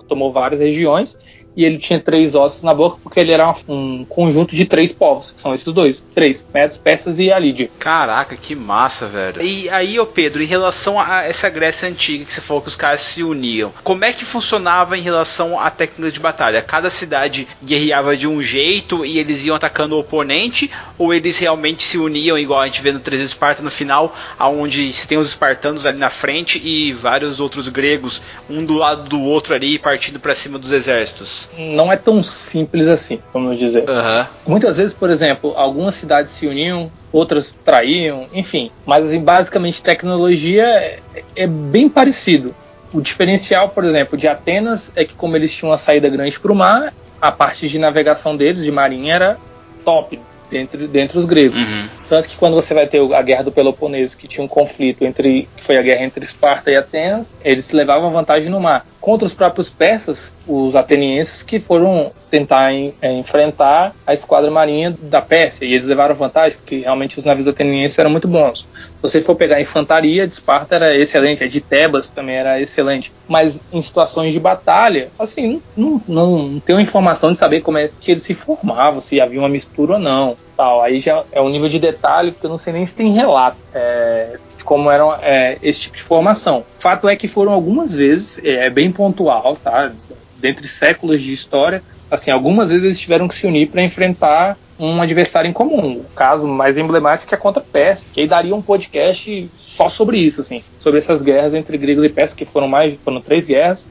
Tomou várias regiões e ele tinha três ossos na boca porque ele era um conjunto de três povos, que são esses dois, três, Medos, Persas e a Lídia. Caraca, que massa, velho. E aí, ô Pedro, em relação a essa Grécia antiga que você falou que os caras se uniam, como é que funcionava em relação à técnica de batalha? Cada cidade guerreava de um jeito e eles iam atacando o oponente, ou eles realmente se uniam, igual a gente vê no 3 de Esparta no final, aonde se tem os espartanos ali na frente e vários outros gregos, um do lado do outro ali, partindo pra cima dos exércitos? Não é tão simples assim, vamos dizer. Aham. Muitas vezes, por exemplo, algumas cidades se uniam, outras traíam, enfim. Mas assim, basicamente tecnologia é, é bem parecido. O diferencial, por exemplo, de Atenas é que como eles tinham uma saída grande para o mar, a parte de navegação deles, de marinha, era top dentre, dentre os gregos. Uhum. Tanto que quando você vai ter a guerra do Peloponeso, que tinha um conflito entre, que foi a guerra entre Esparta e Atenas, eles levavam vantagem no mar. Contra os próprios persas, os atenienses que foram tentar em- é, enfrentar a esquadra marinha da Pérsia, e eles levaram vantagem, porque realmente os navios atenienses eram muito bons. Se você for pegar a infantaria de Esparta era excelente, a de Tebas também era excelente, mas em situações de batalha, assim, não, não, não informação de saber como é que eles se formavam, se havia uma mistura ou não. Tal. Aí já é um nível de detalhe que eu não sei nem se tem relato é, de como era é, esse tipo de formação. Fato é que foram algumas vezes, é bem pontual, tá? Dentre séculos de história, assim, algumas vezes eles tiveram que se unir para enfrentar um adversário em comum. O caso mais emblemático é contra Pérsia, que aí daria um podcast só sobre isso, assim, sobre essas guerras entre gregos e persas, que foram mais, foram três guerras,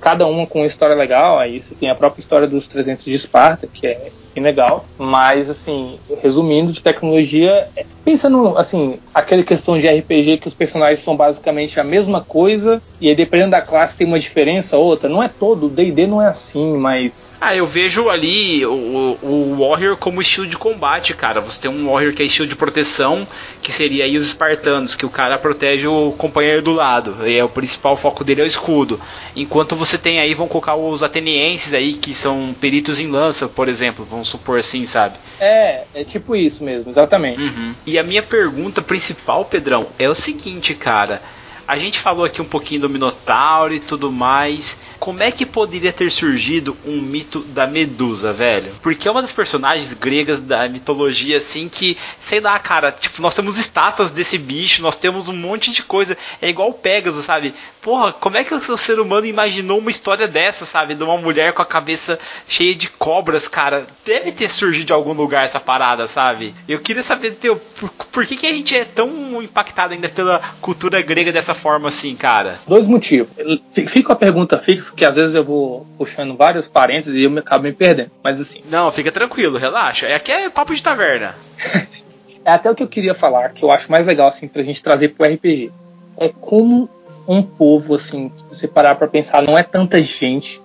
cada uma com uma história legal. Aí você tem a própria história dos 300 de Esparta, que é bem legal. Mas, assim, resumindo, de tecnologia, é- pensa no, assim, aquela questão de RPG que os personagens são basicamente a mesma coisa, e aí dependendo da classe tem uma diferença ou outra. Não é todo, o D&D não é assim, mas... Ah, eu vejo ali o, o Warrior como estilo de combate, cara. Você tem um Warrior que é estilo de proteção, que seria aí os espartanos, que o cara protege o companheiro do lado. E é o principal foco dele é o escudo. Enquanto você tem aí, vão colocar os atenienses aí, que são peritos em lança, por exemplo, vamos supor assim, sabe? É, é tipo isso mesmo, exatamente. Uhum. E a minha pergunta principal, Pedrão, é o seguinte, cara. A gente falou aqui um pouquinho do Minotauro e tudo mais. Como é que poderia ter surgido um mito da Medusa, velho? Porque é uma das personagens gregas da mitologia, assim, que, sei lá, cara, tipo, nós temos estátuas desse bicho, nós temos um monte de coisa. É igual o Pegasus, sabe? Porra, como é que o ser humano imaginou uma história dessa, sabe? De uma mulher com a cabeça cheia de cobras, cara. Deve ter surgido de algum lugar essa parada, sabe? Eu queria saber, teu, por, por que, que a gente é tão impactado ainda pela cultura grega dessa forma assim, cara? Dois motivos. Fica a pergunta fixa, que às vezes eu vou puxando vários parênteses e eu me acabo me perdendo. Mas assim, Não, fica tranquilo, relaxa. É Aqui é papo de taverna. é até o que eu queria falar, que eu acho mais legal, assim, pra gente trazer pro RPG. É como um povo, assim, se você parar pra pensar, não é tanta gente,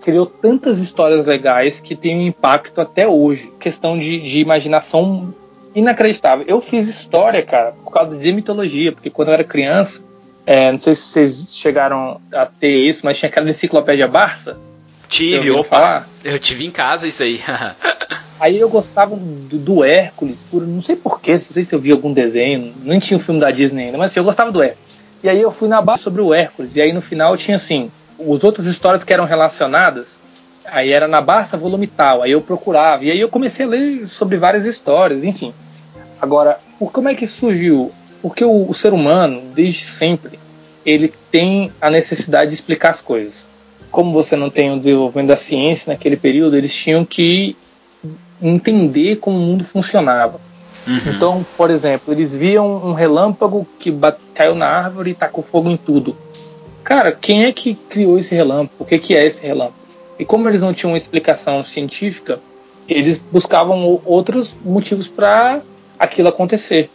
criou tantas histórias legais que tem um impacto até hoje. Questão de, de imaginação inacreditável. Eu fiz história, cara, por causa de mitologia, porque quando eu era criança, é, não sei se vocês chegaram a ter isso, mas tinha aquela enciclopédia Barça. Tive, opa. falar? Eu tive em casa isso aí. Aí eu gostava do, do Hércules, por não sei porquê, não sei se eu vi algum desenho, nem tinha o filme da Disney ainda, mas assim, eu gostava do Hércules. E aí eu fui na base sobre o Hércules, e aí no final tinha assim, as outras histórias que eram relacionadas, aí era na Barça volume tal, aí eu procurava, e aí eu comecei a ler sobre várias histórias, enfim. Agora, por como é que surgiu? Porque o, o ser humano, desde sempre, ele tem a necessidade de explicar as coisas. Como você não tem o desenvolvimento da ciência naquele período, eles tinham que entender como o mundo funcionava. Uhum. Então, por exemplo, eles viam um relâmpago que caiu na árvore e tacou fogo em tudo. Cara, quem é que criou esse relâmpago? O que, que é esse relâmpago? E como eles não tinham uma explicação científica, eles buscavam outros motivos para aquilo acontecer.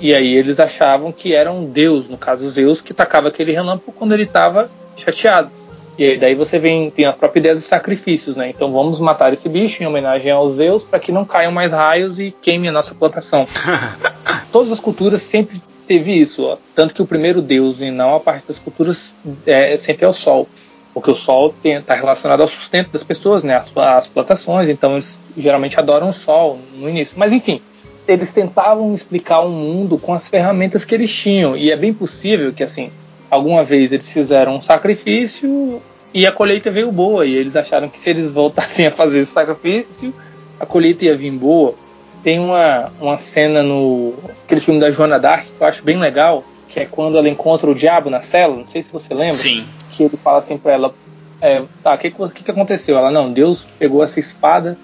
E aí eles achavam que era um deus, no caso Zeus, que tacava aquele relâmpago quando ele estava chateado. E aí daí você vem, tem a própria ideia dos sacrifícios, né? Então vamos matar esse bicho em homenagem aos Zeus para que não caiam mais raios e queime a nossa plantação. Todas as culturas sempre teve isso, ó. tanto que o primeiro deus e não a parte das culturas é sempre é o sol, porque o sol está relacionado ao sustento das pessoas, né? As, as plantações, então eles geralmente adoram o sol no início. Mas enfim, eles tentavam explicar o mundo com as ferramentas que eles tinham e é bem possível que assim alguma vez eles fizeram um sacrifício e a colheita veio boa e eles acharam que se eles voltassem a fazer esse sacrifício a colheita ia vir boa tem uma, uma cena no aquele filme da Joana Dark que eu acho bem legal que é quando ela encontra o diabo na cela não sei se você lembra Sim. que ele fala assim pra ela é, tá, o que, que, que aconteceu? Ela, não, Deus pegou essa espada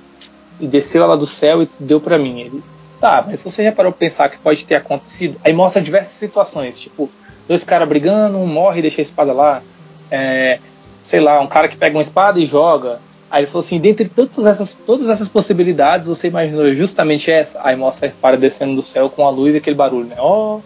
e desceu ela do céu e deu pra mim. Ele, tá, mas você já parou pra pensar que pode ter acontecido? Aí mostra diversas situações, tipo, dois caras brigando, um morre e deixa a espada lá. É, sei lá, um cara que pega uma espada e joga. Aí ele falou assim, dentre todas essas, todas essas possibilidades, você imaginou justamente essa? Aí mostra a espada descendo do céu com a luz e aquele barulho, né? Oh,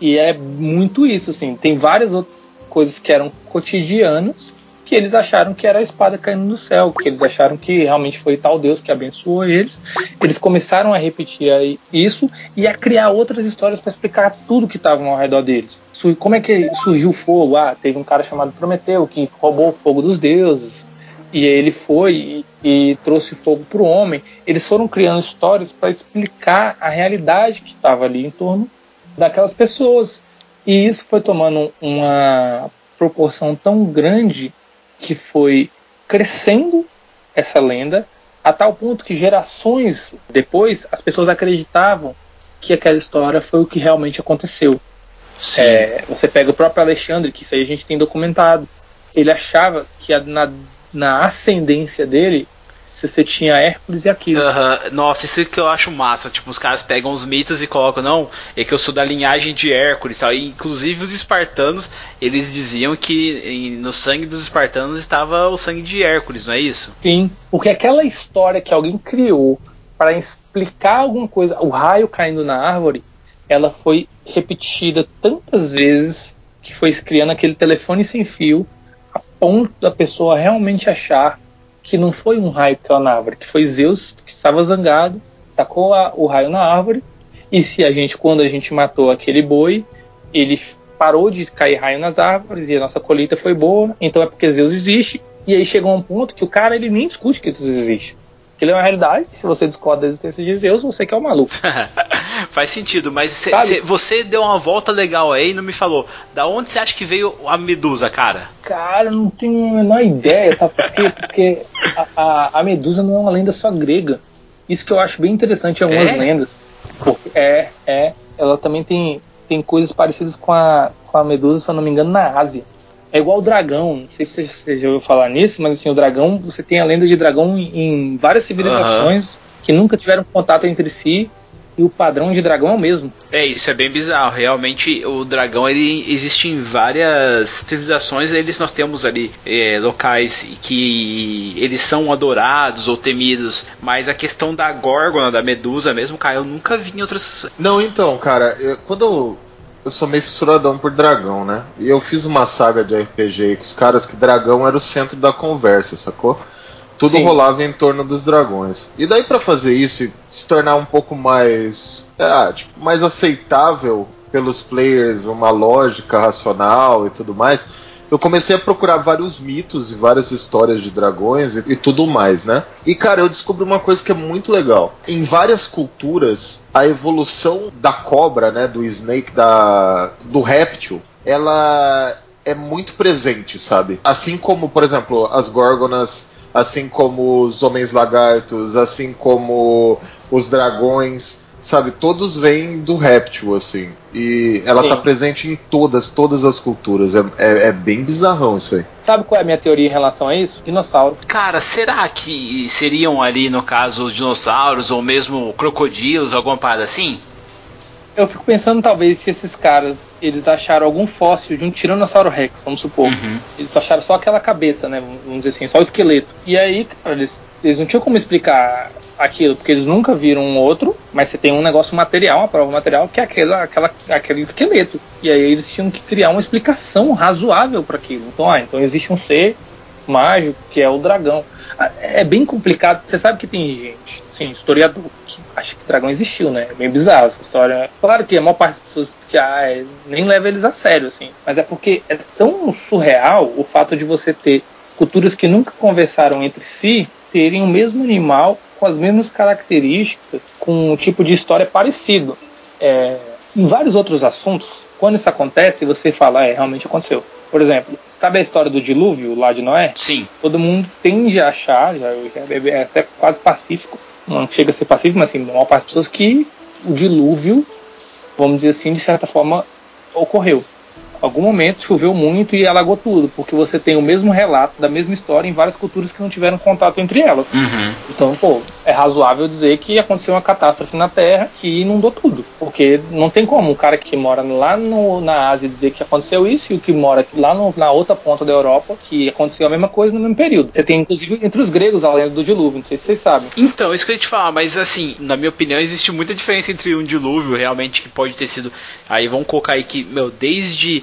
e é muito isso, assim. Tem várias outras coisas que eram cotidianas que eles acharam que era a espada caindo do céu, que eles acharam que realmente foi tal Deus que abençoou eles. Eles começaram a repetir isso e a criar outras histórias para explicar tudo que estava ao redor deles. Como é que surgiu o fogo? Ah, teve um cara chamado Prometeu que roubou o fogo dos deuses e ele foi e, e trouxe fogo para o homem. Eles foram criando histórias para explicar a realidade que estava ali em torno daquelas pessoas. E isso foi tomando uma proporção tão grande que foi crescendo essa lenda a tal ponto que gerações depois as pessoas acreditavam que aquela história foi o que realmente aconteceu. É, você pega o próprio Alexandre, que isso aí a gente tem documentado. Ele achava que a- na, na ascendência dele se você tinha Hércules e Aquiles. Nossa, isso que eu acho massa. Tipo, os caras pegam os mitos e colocam, não, é que eu sou da linhagem de Hércules. Tal. E, inclusive os espartanos, eles diziam que em- no sangue dos espartanos estava o sangue de Hércules, não é isso? Sim, porque aquela história que alguém criou para explicar alguma coisa, o raio caindo na árvore, ela foi repetida tantas vezes que foi criando aquele telefone sem fio a ponto da pessoa realmente achar que não foi um raio que caiu na árvore, que foi Zeus que estava zangado, tacou a- o raio na árvore e se a gente, quando a gente matou aquele boi, ele parou de cair raio nas árvores e a nossa colheita foi boa, então é porque Zeus existe. E aí chegou um ponto que o cara ele nem discute que Zeus existe. Aquilo é uma realidade, se você discorda da existência de Zeus, você que é o maluco. Faz sentido, mas cê- cê- você deu uma volta legal aí e não me falou. Da onde você acha que veio a Medusa, cara? Cara, não tenho a menor ideia, sabe por quê? Porque a, a, a Medusa não é uma lenda só grega. Isso que eu acho bem interessante em algumas É? lendas. Porque é, é. Ela também tem, tem coisas parecidas com a, com a Medusa, se eu não me engano, na Ásia. É igual o dragão, não sei se você já ouviu falar nisso, mas assim, o dragão, você tem a lenda de dragão em, várias civilizações que nunca tiveram contato entre si e o padrão de dragão é o mesmo. É, isso é bem bizarro. Realmente, o dragão ele existe em várias civilizações. Eles nós temos ali é, locais que eles são adorados ou temidos. Mas a questão da górgona, da medusa mesmo, cara, eu nunca vi em outras. Não, então, cara, eu- quando eu, eu sou meio fissuradão por dragão, né? E eu fiz uma saga de RPG aí com os caras que dragão era o centro da conversa, sacou? Tudo Sim. rolava em torno dos dragões. E daí pra fazer isso e se tornar um pouco mais, ah, tipo, mais aceitável pelos players, uma lógica racional e tudo mais, eu comecei a procurar vários mitos e várias histórias de dragões e, e tudo mais, né? E cara, eu descobri uma coisa que é muito legal. Em várias culturas, a evolução da cobra, né, do snake, da do réptil, ela é muito presente, sabe? Assim como, por exemplo, as górgonas, assim como os homens lagartos, assim como os dragões, sabe? Todos vêm do réptil, assim. E ela Sim. tá presente em todas, todas as culturas. É, é, é bem bizarrão isso aí. Sabe qual é a minha teoria em relação a isso? Dinossauro. Cara, será que seriam ali, no caso, os dinossauros ou mesmo crocodilos, alguma parada assim? Eu fico pensando talvez se esses caras eles acharam algum fóssil de um Tiranossauro Rex, vamos supor. Uhum. Eles acharam só aquela cabeça, né? Vamos dizer assim, só o esqueleto. E aí, cara, eles, eles não tinham como explicar aquilo, porque eles nunca viram um outro, mas você tem um negócio material, uma prova material, que é aquela, aquela, aquele esqueleto. E aí eles tinham que criar uma explicação razoável para aquilo. Então, ah, então existe um ser mágico que é o dragão. Ah, É bem complicado. Você sabe que tem gente, sim, historiador, que acha que dragão existiu, né? É bem bizarro essa história. Claro que a maior parte das pessoas que ah, é, nem leva eles a sério, assim. Mas é porque é tão surreal o fato de você ter culturas que nunca conversaram entre si terem o mesmo animal com as mesmas características, com um tipo de história parecido. É, em vários outros assuntos, quando isso acontece, você fala, é, realmente aconteceu. Por exemplo, sabe a história do dilúvio lá de Noé? Sim. todo mundo tende a achar, já, já é é até quase pacífico, não chega a ser pacífico, mas assim, a maior parte das pessoas que o dilúvio, vamos dizer assim, de certa forma, ocorreu. Algum momento choveu muito e alagou tudo, porque você tem o mesmo relato da mesma história em várias culturas que não tiveram contato entre elas. Uhum. Então, pô, é razoável dizer que aconteceu uma catástrofe na Terra que inundou tudo. Porque não tem como um cara que mora lá no- na Ásia dizer que aconteceu isso e o que mora lá no- na outra ponta da Europa que aconteceu a mesma coisa no mesmo período. Você tem, inclusive, entre os gregos a lenda do dilúvio, não sei se vocês sabem. Então, isso que eu ia te falar, mas assim, na minha opinião, existe muita diferença entre um dilúvio realmente que pode ter sido. Aí vamos colocar aí que, meu, desde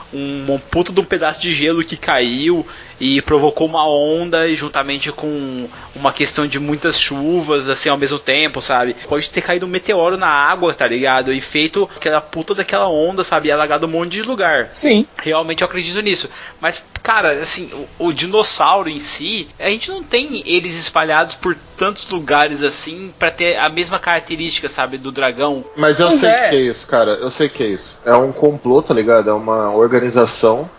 um, um puta de um pedaço de gelo que caiu e provocou uma onda e juntamente com uma questão de muitas chuvas assim ao mesmo tempo, sabe? Pode ter caído um meteoro na água, tá ligado? E feito aquela puta daquela onda, sabe? E alagado um monte de lugar. Sim. Realmente eu acredito nisso. Mas, cara, assim, o, o dinossauro em si, a gente não tem eles espalhados por tantos lugares assim pra ter a mesma característica, sabe, do dragão. Mas eu sei é. que é isso, cara. Eu sei que é isso. É um complô, tá ligado? É uma organização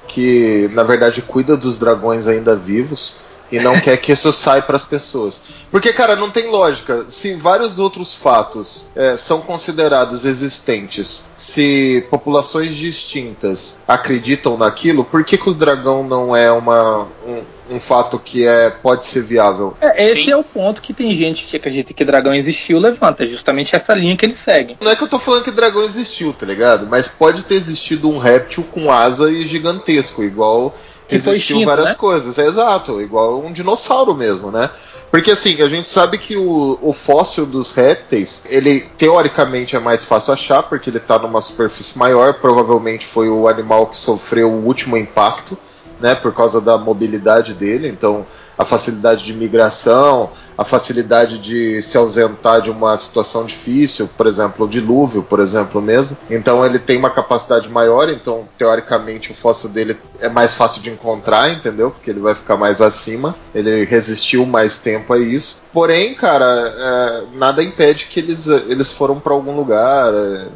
que, na verdade, cuida dos dragões ainda vivos e não quer que isso saia pras pessoas. Porque, cara, não tem lógica. Se vários outros fatos é, são considerados existentes, se populações distintas acreditam naquilo, por que, que o dragão não é uma, um, um fato que é, pode ser viável? É, esse Sim. é o ponto que tem gente que acredita que dragão existiu levanta. É justamente essa linha que eles seguem. Não é que eu tô falando que dragão existiu, tá ligado? Mas pode ter existido um réptil com asa e gigantesco, igual Que foi existiu extinto, várias né? coisas. É exato, igual um dinossauro mesmo, né? Porque assim, a gente sabe que o, o fóssil dos répteis, ele teoricamente é mais fácil achar, porque ele tá numa superfície maior, provavelmente foi o animal que sofreu o último impacto, né? Por causa da mobilidade dele, então a facilidade de migração, a facilidade de se ausentar de uma situação difícil, por exemplo, o dilúvio, por exemplo, mesmo. Então ele tem uma capacidade maior, então teoricamente o fóssil dele é mais fácil de encontrar, entendeu? Porque ele vai ficar mais acima, ele resistiu mais tempo a isso. Porém, cara, é, nada impede que eles, eles foram para algum lugar, é,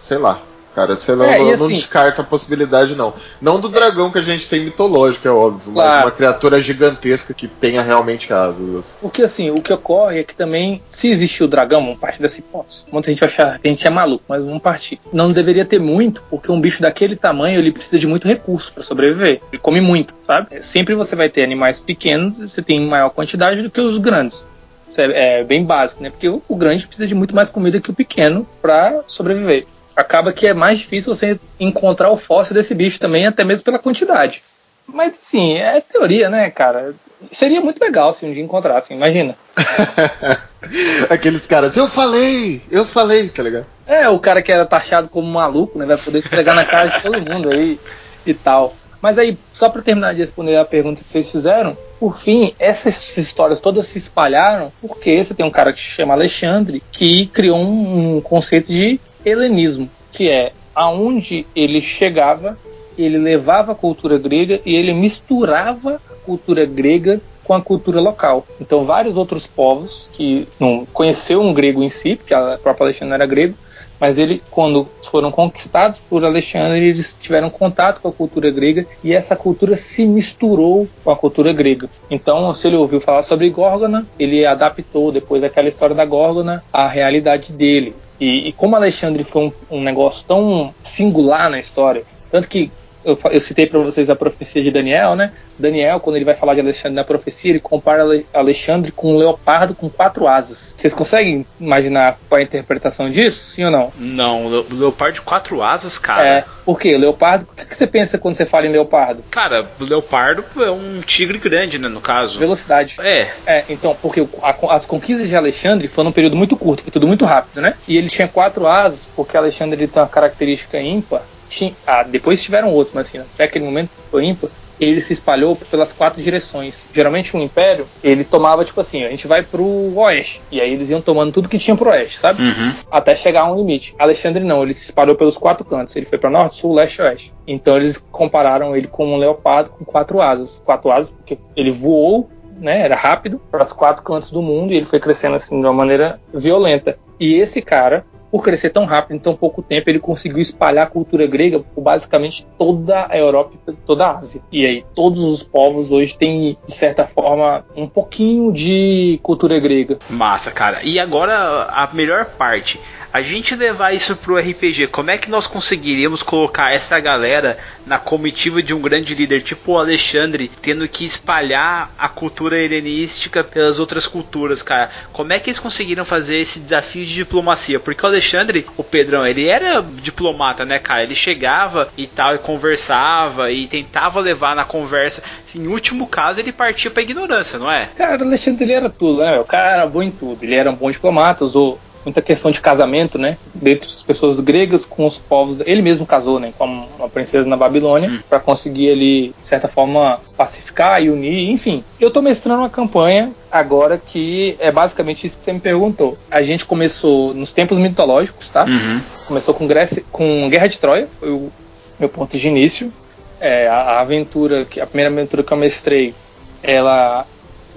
sei lá. Cara, você não, É, não- não assim- descarta a possibilidade, não. Não do dragão que a gente tem mitológico, é óbvio, mas Claro. uma criatura gigantesca que tenha realmente asas. assim. Porque assim, o que ocorre é que também, se existiu o dragão, vamos partir dessa hipótese. Muita gente vai achar que a gente é maluco, mas vamos partir. Não deveria ter muito, porque um bicho daquele tamanho ele precisa de muito recurso para sobreviver. Ele come muito, sabe? É, Sempre você vai ter animais pequenos e você tem maior quantidade do que os grandes. Isso é, é bem básico, né? Porque o, o grande precisa de muito mais comida que o pequeno para sobreviver. Acaba que é mais difícil você encontrar o fóssil desse bicho também, até mesmo pela quantidade. Mas assim, é teoria, né, cara? Seria muito legal se um dia encontrassem, imagina. Aqueles caras, eu falei, eu falei, tá ligado? É, o cara que era taxado como maluco, né? Vai poder esfregar na cara de todo mundo aí e tal. Mas aí, só para terminar de responder a pergunta que vocês fizeram, por fim, essas histórias todas se espalharam porque você tem um cara que se chama Alexandre que criou um, um conceito de helenismo, que é aonde ele chegava, ele levava a cultura grega e ele misturava a cultura grega com a cultura local. Então, vários outros povos que não conheceram um grego em si, porque a própria Alexandre era grego, mas ele, quando foram conquistados por Alexandre, eles tiveram contato com a cultura grega e essa cultura se misturou com a cultura grega. Então, se ele ouviu falar sobre Górgona, ele adaptou depois aquela história da Górgona à realidade dele. E, e como Alexandre foi um, um negócio tão singular na história, tanto que eu, eu citei para vocês a profecia de Daniel, né? Daniel, quando ele vai falar de Alexandre na profecia, ele compara Alexandre com um leopardo com quatro asas. Vocês conseguem imaginar qual é a interpretação disso? Sim ou não? Não, o leopardo de quatro asas, cara. É, por quê? Leopardo, o que, que você pensa quando você fala em leopardo? Cara, o leopardo é um tigre grande, né, no caso. Velocidade. É. É, então, porque a, as conquistas de Alexandre foram num período muito curto, foi tudo muito rápido, né? E ele tinha quatro asas, porque Alexandre ele tem uma característica ímpar, tinha, ah, depois tiveram outros, mas assim, até aquele momento foi ímpar, ele se espalhou pelas quatro direções. Geralmente um império, ele tomava tipo assim, a gente vai pro oeste, e aí eles iam tomando tudo que tinha pro oeste, sabe? Uhum. Até chegar a um limite. Alexandre não, ele se espalhou pelos quatro cantos, ele foi para norte, sul, leste e oeste. Então eles compararam ele com um leopardo com quatro asas. Quatro asas porque ele voou né, era rápido para os quatro cantos do mundo e ele foi crescendo assim de uma maneira violenta. E esse cara, por crescer tão rápido em tão pouco tempo, ele conseguiu espalhar a cultura grega por basicamente toda a Europa e toda a Ásia. E aí, todos os povos hoje têm, de certa forma, um pouquinho de cultura grega. Massa, cara. E agora a melhor parte a gente levar isso pro RPG, como é que nós conseguiríamos colocar essa galera na comitiva de um grande líder, tipo o Alexandre, tendo que espalhar a cultura helenística pelas outras culturas, cara? Como é que eles conseguiram fazer esse desafio de diplomacia? Porque o Alexandre, o Pedrão, ele era diplomata, né, cara? Ele chegava e tal, e conversava e tentava levar na conversa. Em último caso, ele partia pra ignorância, não é? Cara, o Alexandre ele era tudo, né? O cara era bom em tudo. Ele era um bom diplomata, usou muita questão de casamento, né, dentre as pessoas gregas com os povos. Ele mesmo casou, né, com uma princesa na Babilônia Hum. para conseguir ele, de certa forma, pacificar e unir, enfim. Eu tô mestrando uma campanha agora que é basicamente isso que você me perguntou. A gente começou nos tempos mitológicos, tá? Uhum. Começou com Grécia, com Guerra de Troia, foi o meu ponto de início. É, a, a aventura, que a primeira aventura que eu mestrei, ela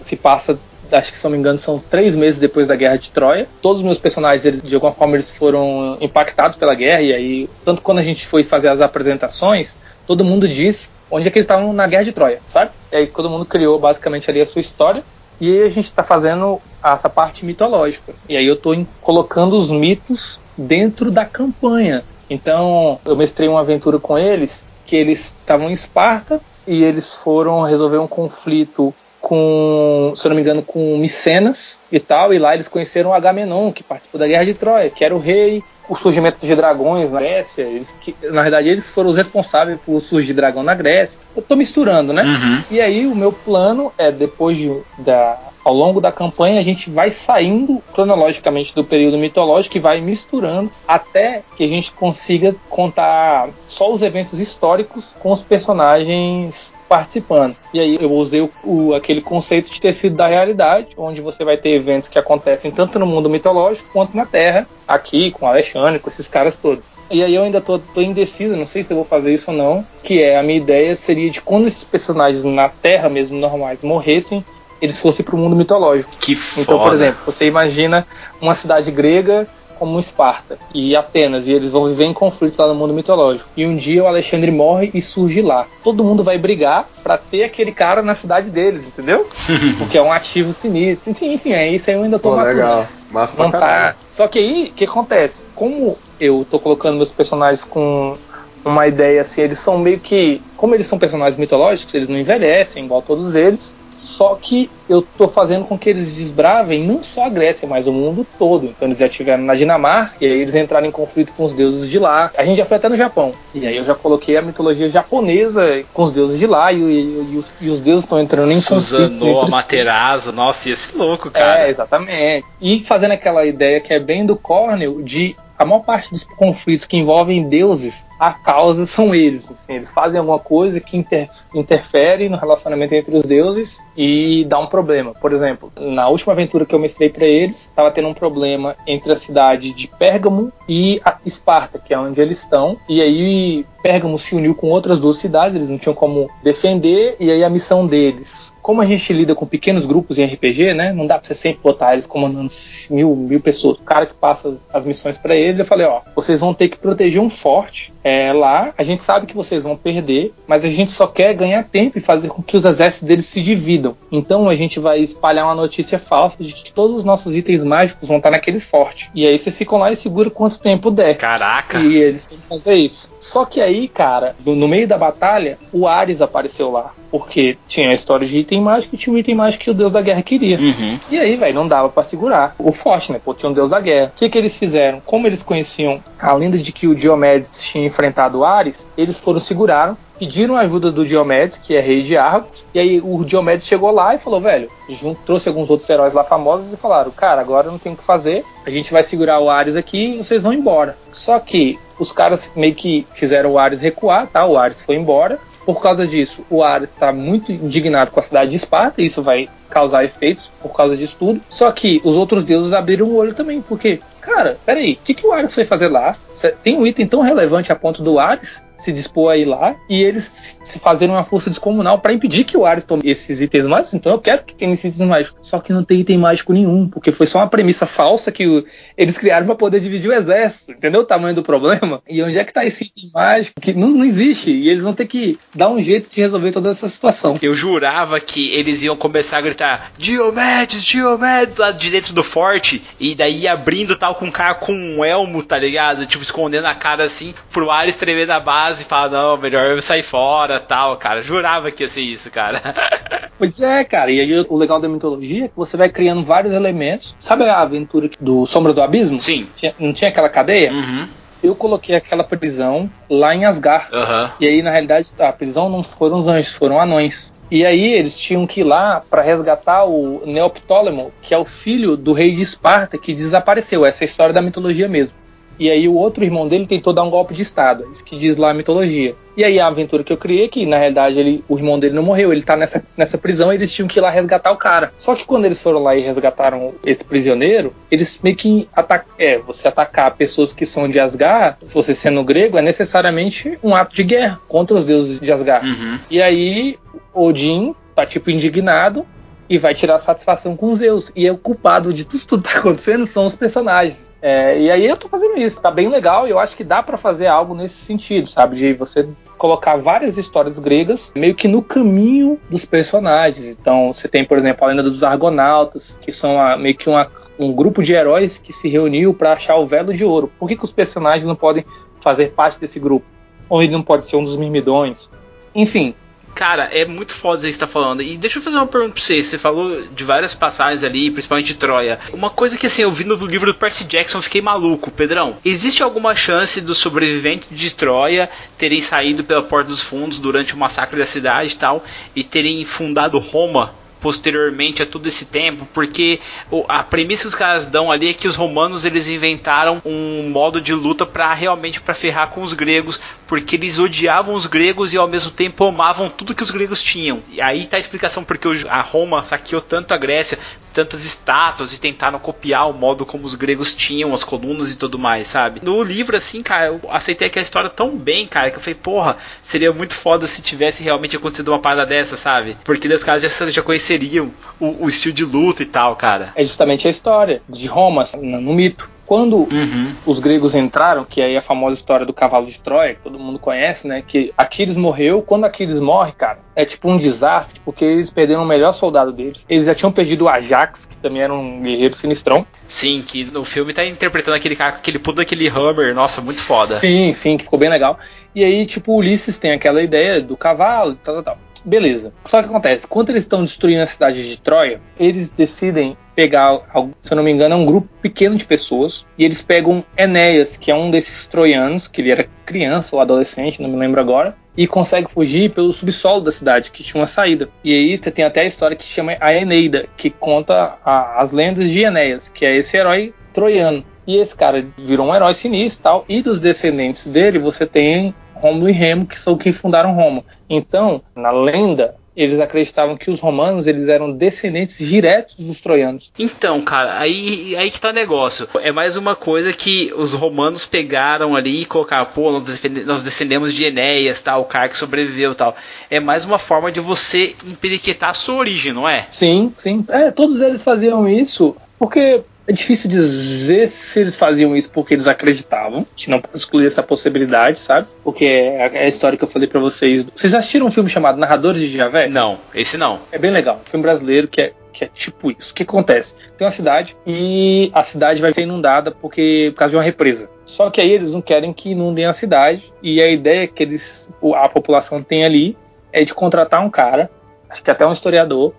se passa, acho que se não me engano, são três meses depois da Guerra de Troia. Todos os meus personagens, eles, de alguma forma, eles foram impactados pela guerra e aí, tanto quando a gente foi fazer as apresentações, todo mundo diz onde é que eles estavam na Guerra de Troia, sabe? E aí todo mundo criou basicamente ali a sua história. E aí a gente está fazendo essa parte mitológica. E aí eu estou colocando os mitos dentro da campanha. Então eu mestrei uma aventura com eles que eles estavam em Esparta e eles foram resolver um conflito com, se eu não me engano, com Micenas e tal, e lá eles conheceram Agamenon, que participou da Guerra de Troia, que era o rei, o surgimento de dragões na Grécia, eles, que, na verdade eles foram os responsáveis por surgir dragão na Grécia. Eu tô misturando, né? Uhum. E aí o meu plano é depois de, da ao longo da campanha a gente vai saindo cronologicamente do período mitológico e vai misturando até que a gente consiga contar só os eventos históricos com os personagens participando. E aí eu usei o, o, aquele conceito de tecido da realidade, onde você vai ter eventos que acontecem tanto no mundo mitológico quanto na Terra, aqui com Alexandre, com esses caras todos. E aí eu ainda tô, tô indecisa, não sei se eu vou fazer isso ou não, que é a minha ideia seria de quando esses personagens na Terra mesmo normais morressem, eles fossem para o mundo mitológico. Que foda. Então, por exemplo, você imagina uma cidade grega como Esparta e Atenas, e eles vão viver em conflito lá no mundo mitológico. E um dia o Alexandre morre e surge lá. Todo mundo vai brigar para ter aquele cara na cidade deles, entendeu? Porque é um ativo sinistro. Sim, enfim, é isso aí eu ainda tô Pô, maturando. legal. Massa pra Não tá. caralho. Só que aí, o que acontece? Como eu tô colocando meus personagens com uma ideia assim, eles são meio que. Como eles são personagens mitológicos, eles não envelhecem igual todos eles. Só que eu tô fazendo com que eles desbravem não só a Grécia, mas o mundo todo. Então eles já estiveram na Dinamarca e aí eles entraram em conflito com os deuses de lá. A gente já foi até no Japão. E aí eu já coloquei a mitologia japonesa com os deuses de lá e, e- e os, e os deuses estão entrando em Suzano, si. Amaterasu, nossa, ia ser louco, cara. É, exatamente. E fazendo aquela ideia que é bem do Cornel de a maior parte dos conflitos que envolvem deuses, a causa são eles. assim, eles fazem alguma coisa que inter- interfere no relacionamento entre os deuses e dá um problema. Por exemplo, na última aventura que eu mestrei para eles, estava tendo um problema entre a cidade de Pérgamo e a Esparta, que é onde eles estão. E aí Pérgamo se uniu com outras duas cidades, eles não tinham como defender, e aí a missão deles como a gente lida com pequenos grupos em RPG, né? Não dá pra você sempre botar eles comandando mil, mil pessoas. O cara que passa as, as missões para eles, eu falei, ó, vocês vão ter que proteger um forte é, lá. A gente sabe que vocês vão perder, mas a gente só quer ganhar tempo e fazer com que os exércitos deles se dividam. Então a gente vai espalhar uma notícia falsa de que todos os nossos itens mágicos vão estar naquele forte. E aí vocês ficam lá e seguram quanto tempo der. Caraca! E eles têm que fazer isso. Só que aí, cara, no, no meio da batalha, o Ares apareceu lá. Porque tinha a história de item mágico e tinha o item mágico que o deus da guerra queria. Uhum. E aí, velho, não dava para segurar. O forte, né? Pô, tinha um deus da guerra. O que, que eles fizeram? Como eles conheciam a lenda de que o Diomedes tinha enfrentado Ares, eles foram seguraram pediram ajuda do Diomedes, que é rei de Argos, e aí o Diomedes chegou lá e falou, velho, junto, trouxe alguns outros heróis lá famosos e falaram, cara, agora não tem o que fazer, a gente vai segurar o Ares aqui e vocês vão embora. Só que os caras meio que fizeram o Ares recuar, tá? O Ares foi embora, por causa disso, o Ares está muito indignado com a cidade de Esparta, e isso vai causar efeitos por causa disso tudo. Só que os outros deuses abriram o olho também, porque, cara, peraí, o que, que o Ares foi fazer lá? Tem um item tão relevante a ponto do Ares se dispor a ir lá e eles se fazerem uma força descomunal para impedir que o Ares tome esses itens mágicos. Então eu quero que tenha esses itens mágicos. Só que não tem item mágico nenhum, porque foi só uma premissa falsa que o, eles criaram para poder dividir o exército. Entendeu o tamanho do problema? E onde é que tá esse item mágico? Que não, não existe. E eles vão ter que dar um jeito de resolver toda essa situação. Eu jurava que eles iam começar a gritar Diomedes, Diomedes lá de dentro do forte. E daí abrindo tal com um cara com um elmo, tá ligado? Tipo, escondendo a cara assim pro Ares tremer na base e falar, não, melhor eu sair fora tal, cara. Jurava que ia ser isso, cara. Pois é, cara. E aí o legal da mitologia é que você vai criando vários elementos. Sabe a aventura do Sombra do Abismo? Sim. Tinha, não tinha aquela cadeia? Uhum. Eu coloquei aquela prisão lá em Asgard. Uhum. E aí, na realidade, a prisão não foram os anjos, foram anões. E aí eles tinham que ir lá para resgatar o Neoptólemo, que é o filho do rei de Esparta que desapareceu. Essa é a história da mitologia mesmo. E aí o outro irmão dele tentou dar um golpe de estado, isso que diz lá a mitologia. E aí a aventura que eu criei, que na realidade ele, o irmão dele não morreu, ele tá nessa, nessa prisão e eles tinham que ir lá resgatar o cara. Só que quando eles foram lá e resgataram esse prisioneiro, eles meio que atacam. É, você atacar pessoas que são de Asgard, se você sendo grego, é necessariamente um ato de guerra contra os deuses de Asgard. Uhum. E aí Odin tá tipo indignado e vai tirar satisfação com Zeus. E é o culpado de tudo que tá acontecendo são os personagens. É, e aí eu tô fazendo isso, tá bem legal e eu acho que dá para fazer algo nesse sentido, sabe? De você colocar várias histórias gregas meio que no caminho dos personagens. Então você tem, por exemplo, a lenda dos Argonautas, que são meio que uma, um grupo de heróis que se reuniu para achar o velo de ouro. Por que, que os personagens não podem fazer parte desse grupo? Ou ele não pode ser um dos mirmidões? Enfim, Cara, é muito foda isso que você tá falando. E deixa eu fazer uma pergunta pra você. Você falou de várias passagens ali, principalmente de Troia. Uma coisa que assim, eu vi no livro do Percy Jackson, fiquei maluco. Pedrão, existe alguma chance dos sobreviventes de Troia terem saído pela porta dos fundos durante o massacre da cidade e tal, e terem fundado Roma? Posteriormente a todo esse tempo, porque a premissa que os caras dão ali é que os romanos eles inventaram um modo de luta para realmente para ferrar com os gregos, porque eles odiavam os gregos e ao mesmo tempo amavam tudo que os gregos tinham. E aí tá a explicação porque a Roma saqueou tanto a Grécia, tantas estátuas e tentaram copiar o modo como os gregos tinham as colunas e tudo mais, sabe? No livro assim, cara, eu aceitei aquela história tão bem, cara, que eu falei, porra, seria muito foda se tivesse realmente acontecido uma parada dessa, sabe? Porque os caras já, já conheciam seriam o, o, estilo de luta e tal, cara. É justamente a história de Roma, no mito. Quando uhum. os gregos entraram, que aí é a famosa história do cavalo de Troia, que todo mundo conhece, né? Que Aquiles morreu. Quando Aquiles morre, cara, é tipo um desastre, porque eles perderam o melhor soldado deles. Eles já tinham perdido o Ajax, que também era um guerreiro sinistrão. Sim, que no filme tá interpretando aquele cara com aquele puto daquele Hammer, nossa, muito foda. Sim, sim, que ficou bem legal. E aí, tipo, Ulisses tem aquela ideia do cavalo e tal, tal, tal. Beleza. Só que acontece, quando eles estão destruindo a cidade de Troia, eles decidem pegar, se eu não me engano, é um grupo pequeno de pessoas, e eles pegam Enéas, que é um desses troianos, que ele era criança ou adolescente, não me lembro agora, e consegue fugir pelo subsolo da cidade, que tinha uma saída. E aí você tem até a história que chama a Eneida, que conta a, as lendas de Enéas, que é esse herói troiano. E esse cara virou um herói sinistro e tal, e dos descendentes dele você tem Rômulo e Remo, que são quem fundaram Roma. Então, na lenda, eles acreditavam que os romanos eles eram descendentes diretos dos troianos. Então, cara, aí, aí que tá o negócio. É mais uma coisa que os romanos pegaram ali e colocaram, pô, nós, descendemos de Enéas, tal, o cara que sobreviveu tal. É mais uma forma de você emperiquetar a sua origem, não é? Sim, sim. É, todos eles faziam isso porque é difícil dizer se eles faziam isso porque eles acreditavam. A gente não pode excluir essa possibilidade, sabe? Porque é a, é a história que eu falei pra vocês. Vocês já assistiram um filme chamado Narradores de Javé? Não, esse não. É bem legal. Um filme brasileiro que é, que é tipo isso. O que acontece? Tem uma cidade e a cidade vai ser inundada porque, por causa de uma represa. Só que aí eles não querem que inundem a cidade. E a ideia que eles, a população tem ali é de contratar um cara, acho que até um historiador, para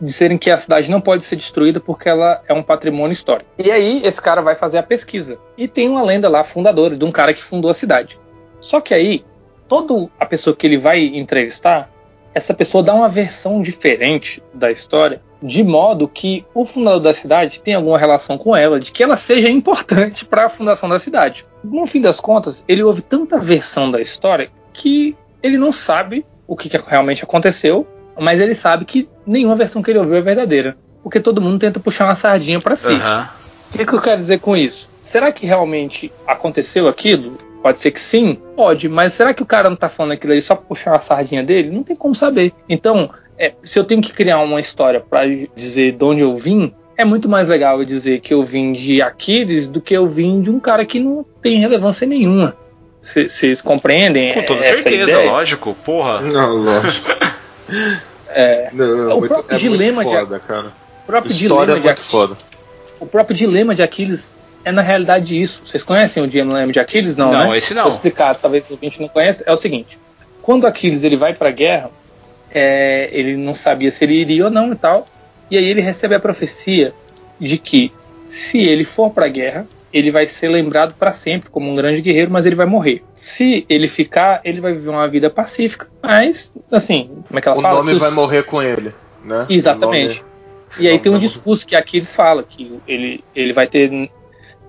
disserem que a cidade não pode ser destruída porque ela é um patrimônio histórico. E aí esse cara vai fazer a pesquisa. E tem uma lenda lá fundadora de um cara que fundou a cidade. Só que aí, toda a pessoa que ele vai entrevistar, essa pessoa dá uma versão diferente da história, de modo que o fundador da cidade tem alguma relação com ela, de que ela seja importante para a fundação da cidade. No fim das contas, ele ouve tanta versão da história que ele não sabe o que, que realmente aconteceu, mas ele sabe que nenhuma versão que ele ouviu é verdadeira, porque todo mundo tenta puxar uma sardinha para si. Aham. O que, que eu quero dizer com isso? Será que realmente aconteceu aquilo? Pode ser que sim, pode, mas será que o cara não tá falando aquilo ali só pra puxar uma sardinha dele? Não tem como saber. Então, é, se eu tenho que criar uma história pra dizer de onde eu vim, é muito mais legal eu dizer que eu vim de Aquiles do que eu vim de um cara que não tem relevância nenhuma. Vocês compreendem? Com toda essa certeza, ideia? lógico, porra. Não, lógico. É, Não, não, O muito- próprio é dilema muito de- foda, cara. o próprio História dilema é de Aquiles. foda. O próprio dilema de Aquiles é na realidade isso. Vocês conhecem o dilema de Aquiles? Não, Não, né? esse não. Vou explicar, talvez o ouvinte não conheça. É o seguinte: quando Aquiles ele vai para a guerra, é, ele não sabia se ele iria ou não e tal. E aí ele recebe a profecia de que se ele for para a guerra, ele vai ser lembrado para sempre como um grande guerreiro, mas ele vai morrer. Se ele ficar, ele vai viver uma vida pacífica, mas assim, como é que ela O fala? nome Que os- vai morrer com ele, né? Exatamente. O nome- E aí tem um discurso que Aquiles fala que ele, ele vai ter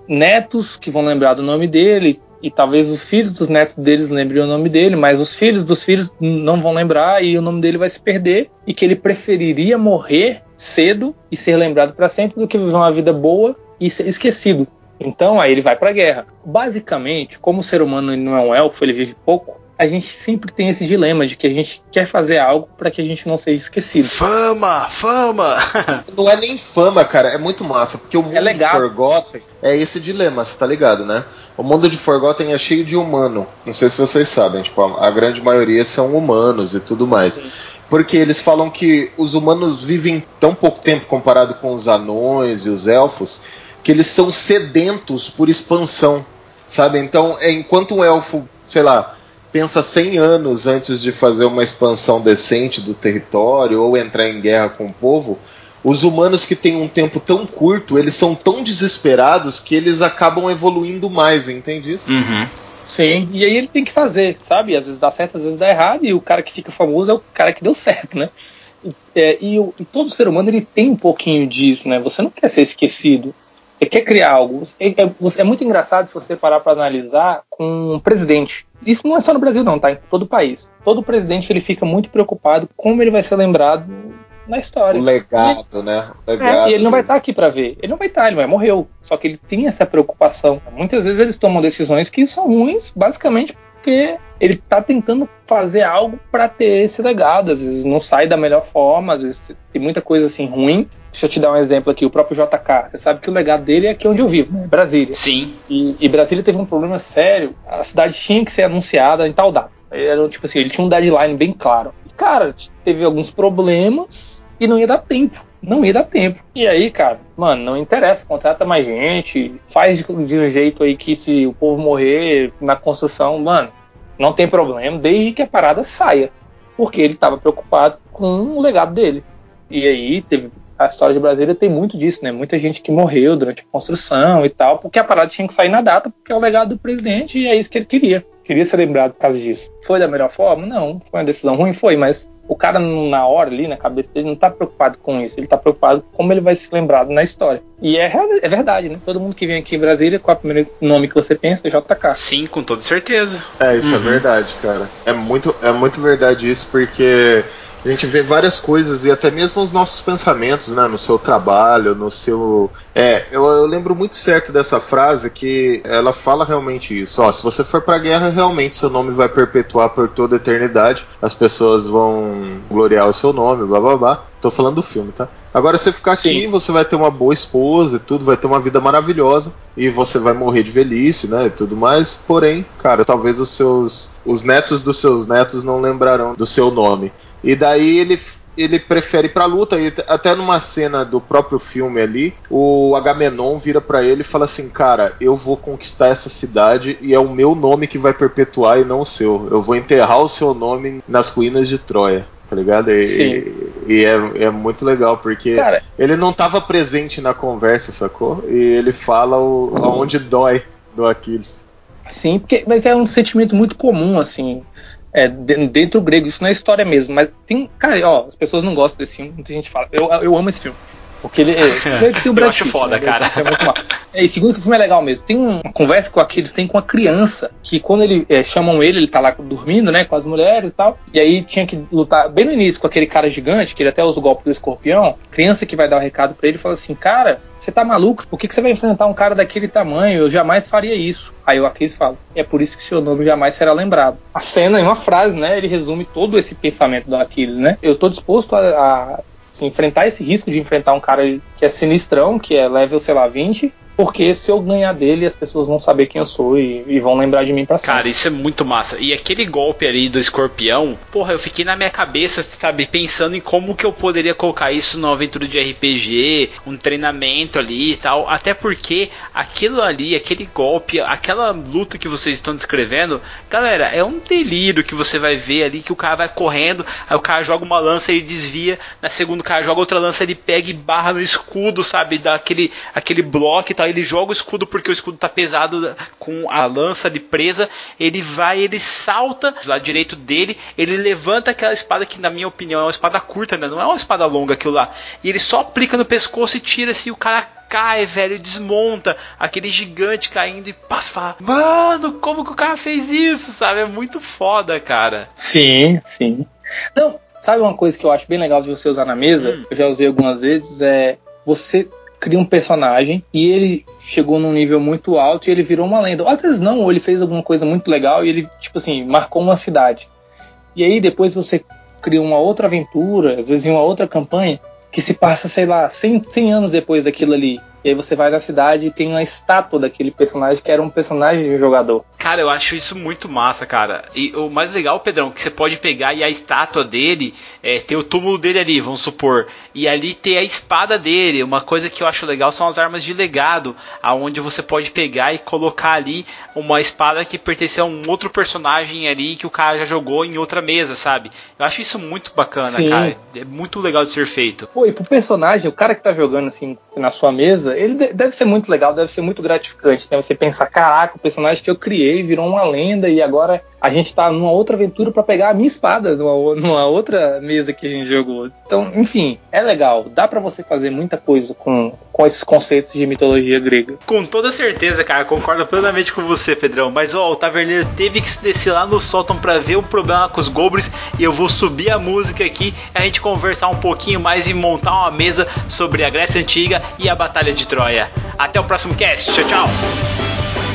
netos que vão lembrar do nome dele e talvez os filhos dos netos deles lembrem o nome dele, mas os filhos dos filhos não vão lembrar e o nome dele vai se perder e que ele preferiria morrer cedo e ser lembrado para sempre do que viver uma vida boa e ser esquecido. Então aí ele vai para a guerra. Basicamente, como o ser humano não é um elfo, ele vive pouco, a gente sempre tem esse dilema de que a gente quer fazer algo para que a gente não seja esquecido. Fama, fama. Não é nem fama, cara, é muito massa, porque o mundo de legado. Forgotten é esse dilema, você tá ligado, né? O mundo de Forgotten é cheio de humano. Não sei se vocês sabem, tipo, a, a grande maioria são humanos e tudo mais. Porque eles falam que os humanos vivem tão pouco tempo comparado com os anões e os elfos, que eles são sedentos por expansão, sabe? Então, é enquanto um elfo, sei lá, pensa 100 anos antes de fazer uma expansão decente do território ou entrar em guerra com o povo, os humanos que têm um tempo tão curto, eles são tão desesperados que eles acabam evoluindo mais, entende isso? Uhum. Sim, e aí ele tem que fazer, sabe? Às vezes dá certo, às vezes dá errado, e o cara que fica famoso é o cara que deu certo, né? E, é, e, o- e todo ser humano ele tem um pouquinho disso, né? Você não quer ser esquecido, você quer criar algo. É, é- é muito engraçado se você parar para analisar com um presidente. Isso não é só no Brasil, não, tá? Em todo o país. Todo presidente ele fica muito preocupado como ele vai ser lembrado na história. O legado, né? É, legado. e ele não vai estar aqui para ver. Ele não vai estar, ele vai morreu. Só que ele tem essa preocupação. Muitas vezes eles tomam decisões que são ruins, basicamente porque ele tá tentando fazer algo para ter esse legado. Às vezes não sai da melhor forma, às vezes tem muita coisa assim ruim. Deixa eu te dar um exemplo aqui, o próprio JK. Você sabe que o legado dele é aqui onde eu vivo, né? Brasília. Sim. E, e Brasília teve um problema sério. A cidade tinha que ser anunciada em tal data. Era tipo assim, ele tinha um deadline bem claro. E, cara, teve alguns problemas e não ia dar tempo. Não ia dar tempo. E aí, cara, mano, não interessa, contrata mais gente, faz de, de um jeito aí que se o povo morrer na construção, mano, não tem problema, desde que a parada saia. Porque ele estava preocupado com o legado dele. E aí teve. A história de Brasília tem muito disso, né? Muita gente que morreu durante a construção e tal, porque a parada tinha que sair na data, porque é o legado do presidente e é isso que ele queria. Queria ser lembrado por causa disso. Foi da melhor forma? Não. Foi uma decisão ruim? Foi, mas o cara na hora ali, na cabeça dele, não tá preocupado com isso. Ele tá preocupado com como ele vai ser lembrado na história. E é, é verdade, né? Todo mundo que vem aqui em Brasília, qual é o primeiro nome que você pensa? JK. Sim, com toda certeza. É, isso é Uhum. verdade, cara. É muito, é muito verdade isso, porque A gente vê várias coisas e até mesmo os nossos pensamentos, né? No seu trabalho, no seu. É, eu, eu lembro muito certo dessa frase que ela fala realmente isso. Ó, se você for pra guerra, realmente seu nome vai perpetuar por toda a eternidade. As pessoas vão gloriar o seu nome, blá blá blá. Tô falando do filme, tá? Agora você ficar Sim. aqui, você vai ter uma boa esposa e tudo, vai ter uma vida maravilhosa e você vai morrer de velhice, né, e tudo mais. Porém, cara, talvez os seus os netos dos seus netos não lembrarão do seu nome. E daí ele ele prefere ir pra luta e até numa cena do próprio filme ali, o Agamenon vira pra ele e fala assim: "Cara, eu vou conquistar essa cidade e é o meu nome que vai perpetuar e não o seu. Eu vou enterrar o seu nome nas ruínas de Troia." Tá ligado? E, Sim. e é, é muito legal, porque Cara, ele não estava presente na conversa, sacou? E ele fala o, aonde dói do Aquiles. Sim, porque mas é um sentimento muito comum, assim, é, de- dentro do grego, isso não é história mesmo, mas tem, cara, ó, as pessoas não gostam desse filme, muita gente fala, eu, eu amo esse filme. Porque ele, é, ele tem o Brad acho Pitt, foda, né? Cara. É muito massa. É, e segundo que o filme é legal mesmo. Tem uma conversa com aqueles, tem com a criança, que quando ele é, chamam ele, ele tá lá dormindo, né, com as mulheres e tal. E aí tinha que lutar bem no início com aquele cara gigante, que ele até usa o golpe do escorpião. Criança que vai dar o recado pra ele fala assim: Cara, você tá maluco? Por que, que você vai enfrentar um cara daquele tamanho? Eu jamais faria isso. Aí o Aquiles fala: É por isso que seu nome jamais será lembrado. A cena, em uma frase, né, ele resume todo esse pensamento do Aquiles, né? Eu tô disposto a, a se enfrentar esse risco de enfrentar um cara que é sinistrão, que é level, sei lá, 20, porque se eu ganhar dele, as pessoas vão saber quem eu sou e, e vão lembrar de mim pra sempre. Cara, isso é muito massa. E aquele golpe ali do escorpião, porra, eu fiquei na minha cabeça, sabe, pensando em como que eu poderia colocar isso numa aventura de RPG, um treinamento ali e tal. Até porque aquilo ali, aquele golpe, aquela luta que vocês estão descrevendo, galera, é um delírio que você vai ver ali que o cara vai correndo, aí o cara joga uma lança e desvia, na segunda o cara joga outra lança, ele pega e barra no escudo, sabe, dá aquele, aquele bloco e tal, ele joga o escudo porque o escudo tá pesado com a lança ali presa, ele vai, ele salta do lado direito dele, ele levanta aquela espada que na minha opinião é uma espada curta, né? Não é uma espada longa aquilo lá. E ele só aplica no pescoço e tira assim, o cara cai, velho, desmonta aquele gigante caindo e passa fala, mano, como que o cara fez isso, sabe? É muito foda, cara. Sim, sim. Não, sabe uma coisa que eu acho bem legal de você usar na mesa? Hum. Eu já usei algumas vezes, é você cria um personagem e ele chegou num nível muito alto e ele virou uma lenda. Ou às vezes não, ou ele fez alguma coisa muito legal e ele, tipo assim, marcou uma cidade. E aí depois você cria uma outra aventura, às vezes em uma outra campanha, que se passa, sei lá, 100, 100 anos depois daquilo ali. E aí você vai na cidade e tem uma estátua daquele personagem que era um personagem de um jogador. Cara, eu acho isso muito massa, cara. E o mais legal, Pedrão, que você pode pegar e a estátua dele, é, ter o túmulo dele ali, vamos supor, e ali ter a espada dele. Uma coisa que eu acho legal são as armas de legado, aonde você pode pegar e colocar ali uma espada que pertence a um outro personagem ali que o cara já jogou em outra mesa, sabe? Eu acho isso muito bacana, Sim. cara. É muito legal de ser feito. Pô, e pro personagem, o cara que tá jogando assim na sua mesa, ele de- deve ser muito legal, deve ser muito gratificante, né? Você pensar, caraca, o personagem que eu criei virou uma lenda e agora a gente tá numa outra aventura pra pegar a minha espada numa, numa outra mesa que a gente jogou. Então, enfim, é legal. Dá pra você fazer muita coisa com, com esses conceitos de mitologia grega. Com toda certeza, cara, concordo plenamente com você, Pedrão. Mas ó, o taverneiro teve que se descer lá no sótão pra ver o problema com os goblins e eu vou subir a música aqui, a gente conversar um pouquinho mais e montar uma mesa sobre a Grécia Antiga e a Batalha de Troia. Até o próximo cast, tchau, tchau.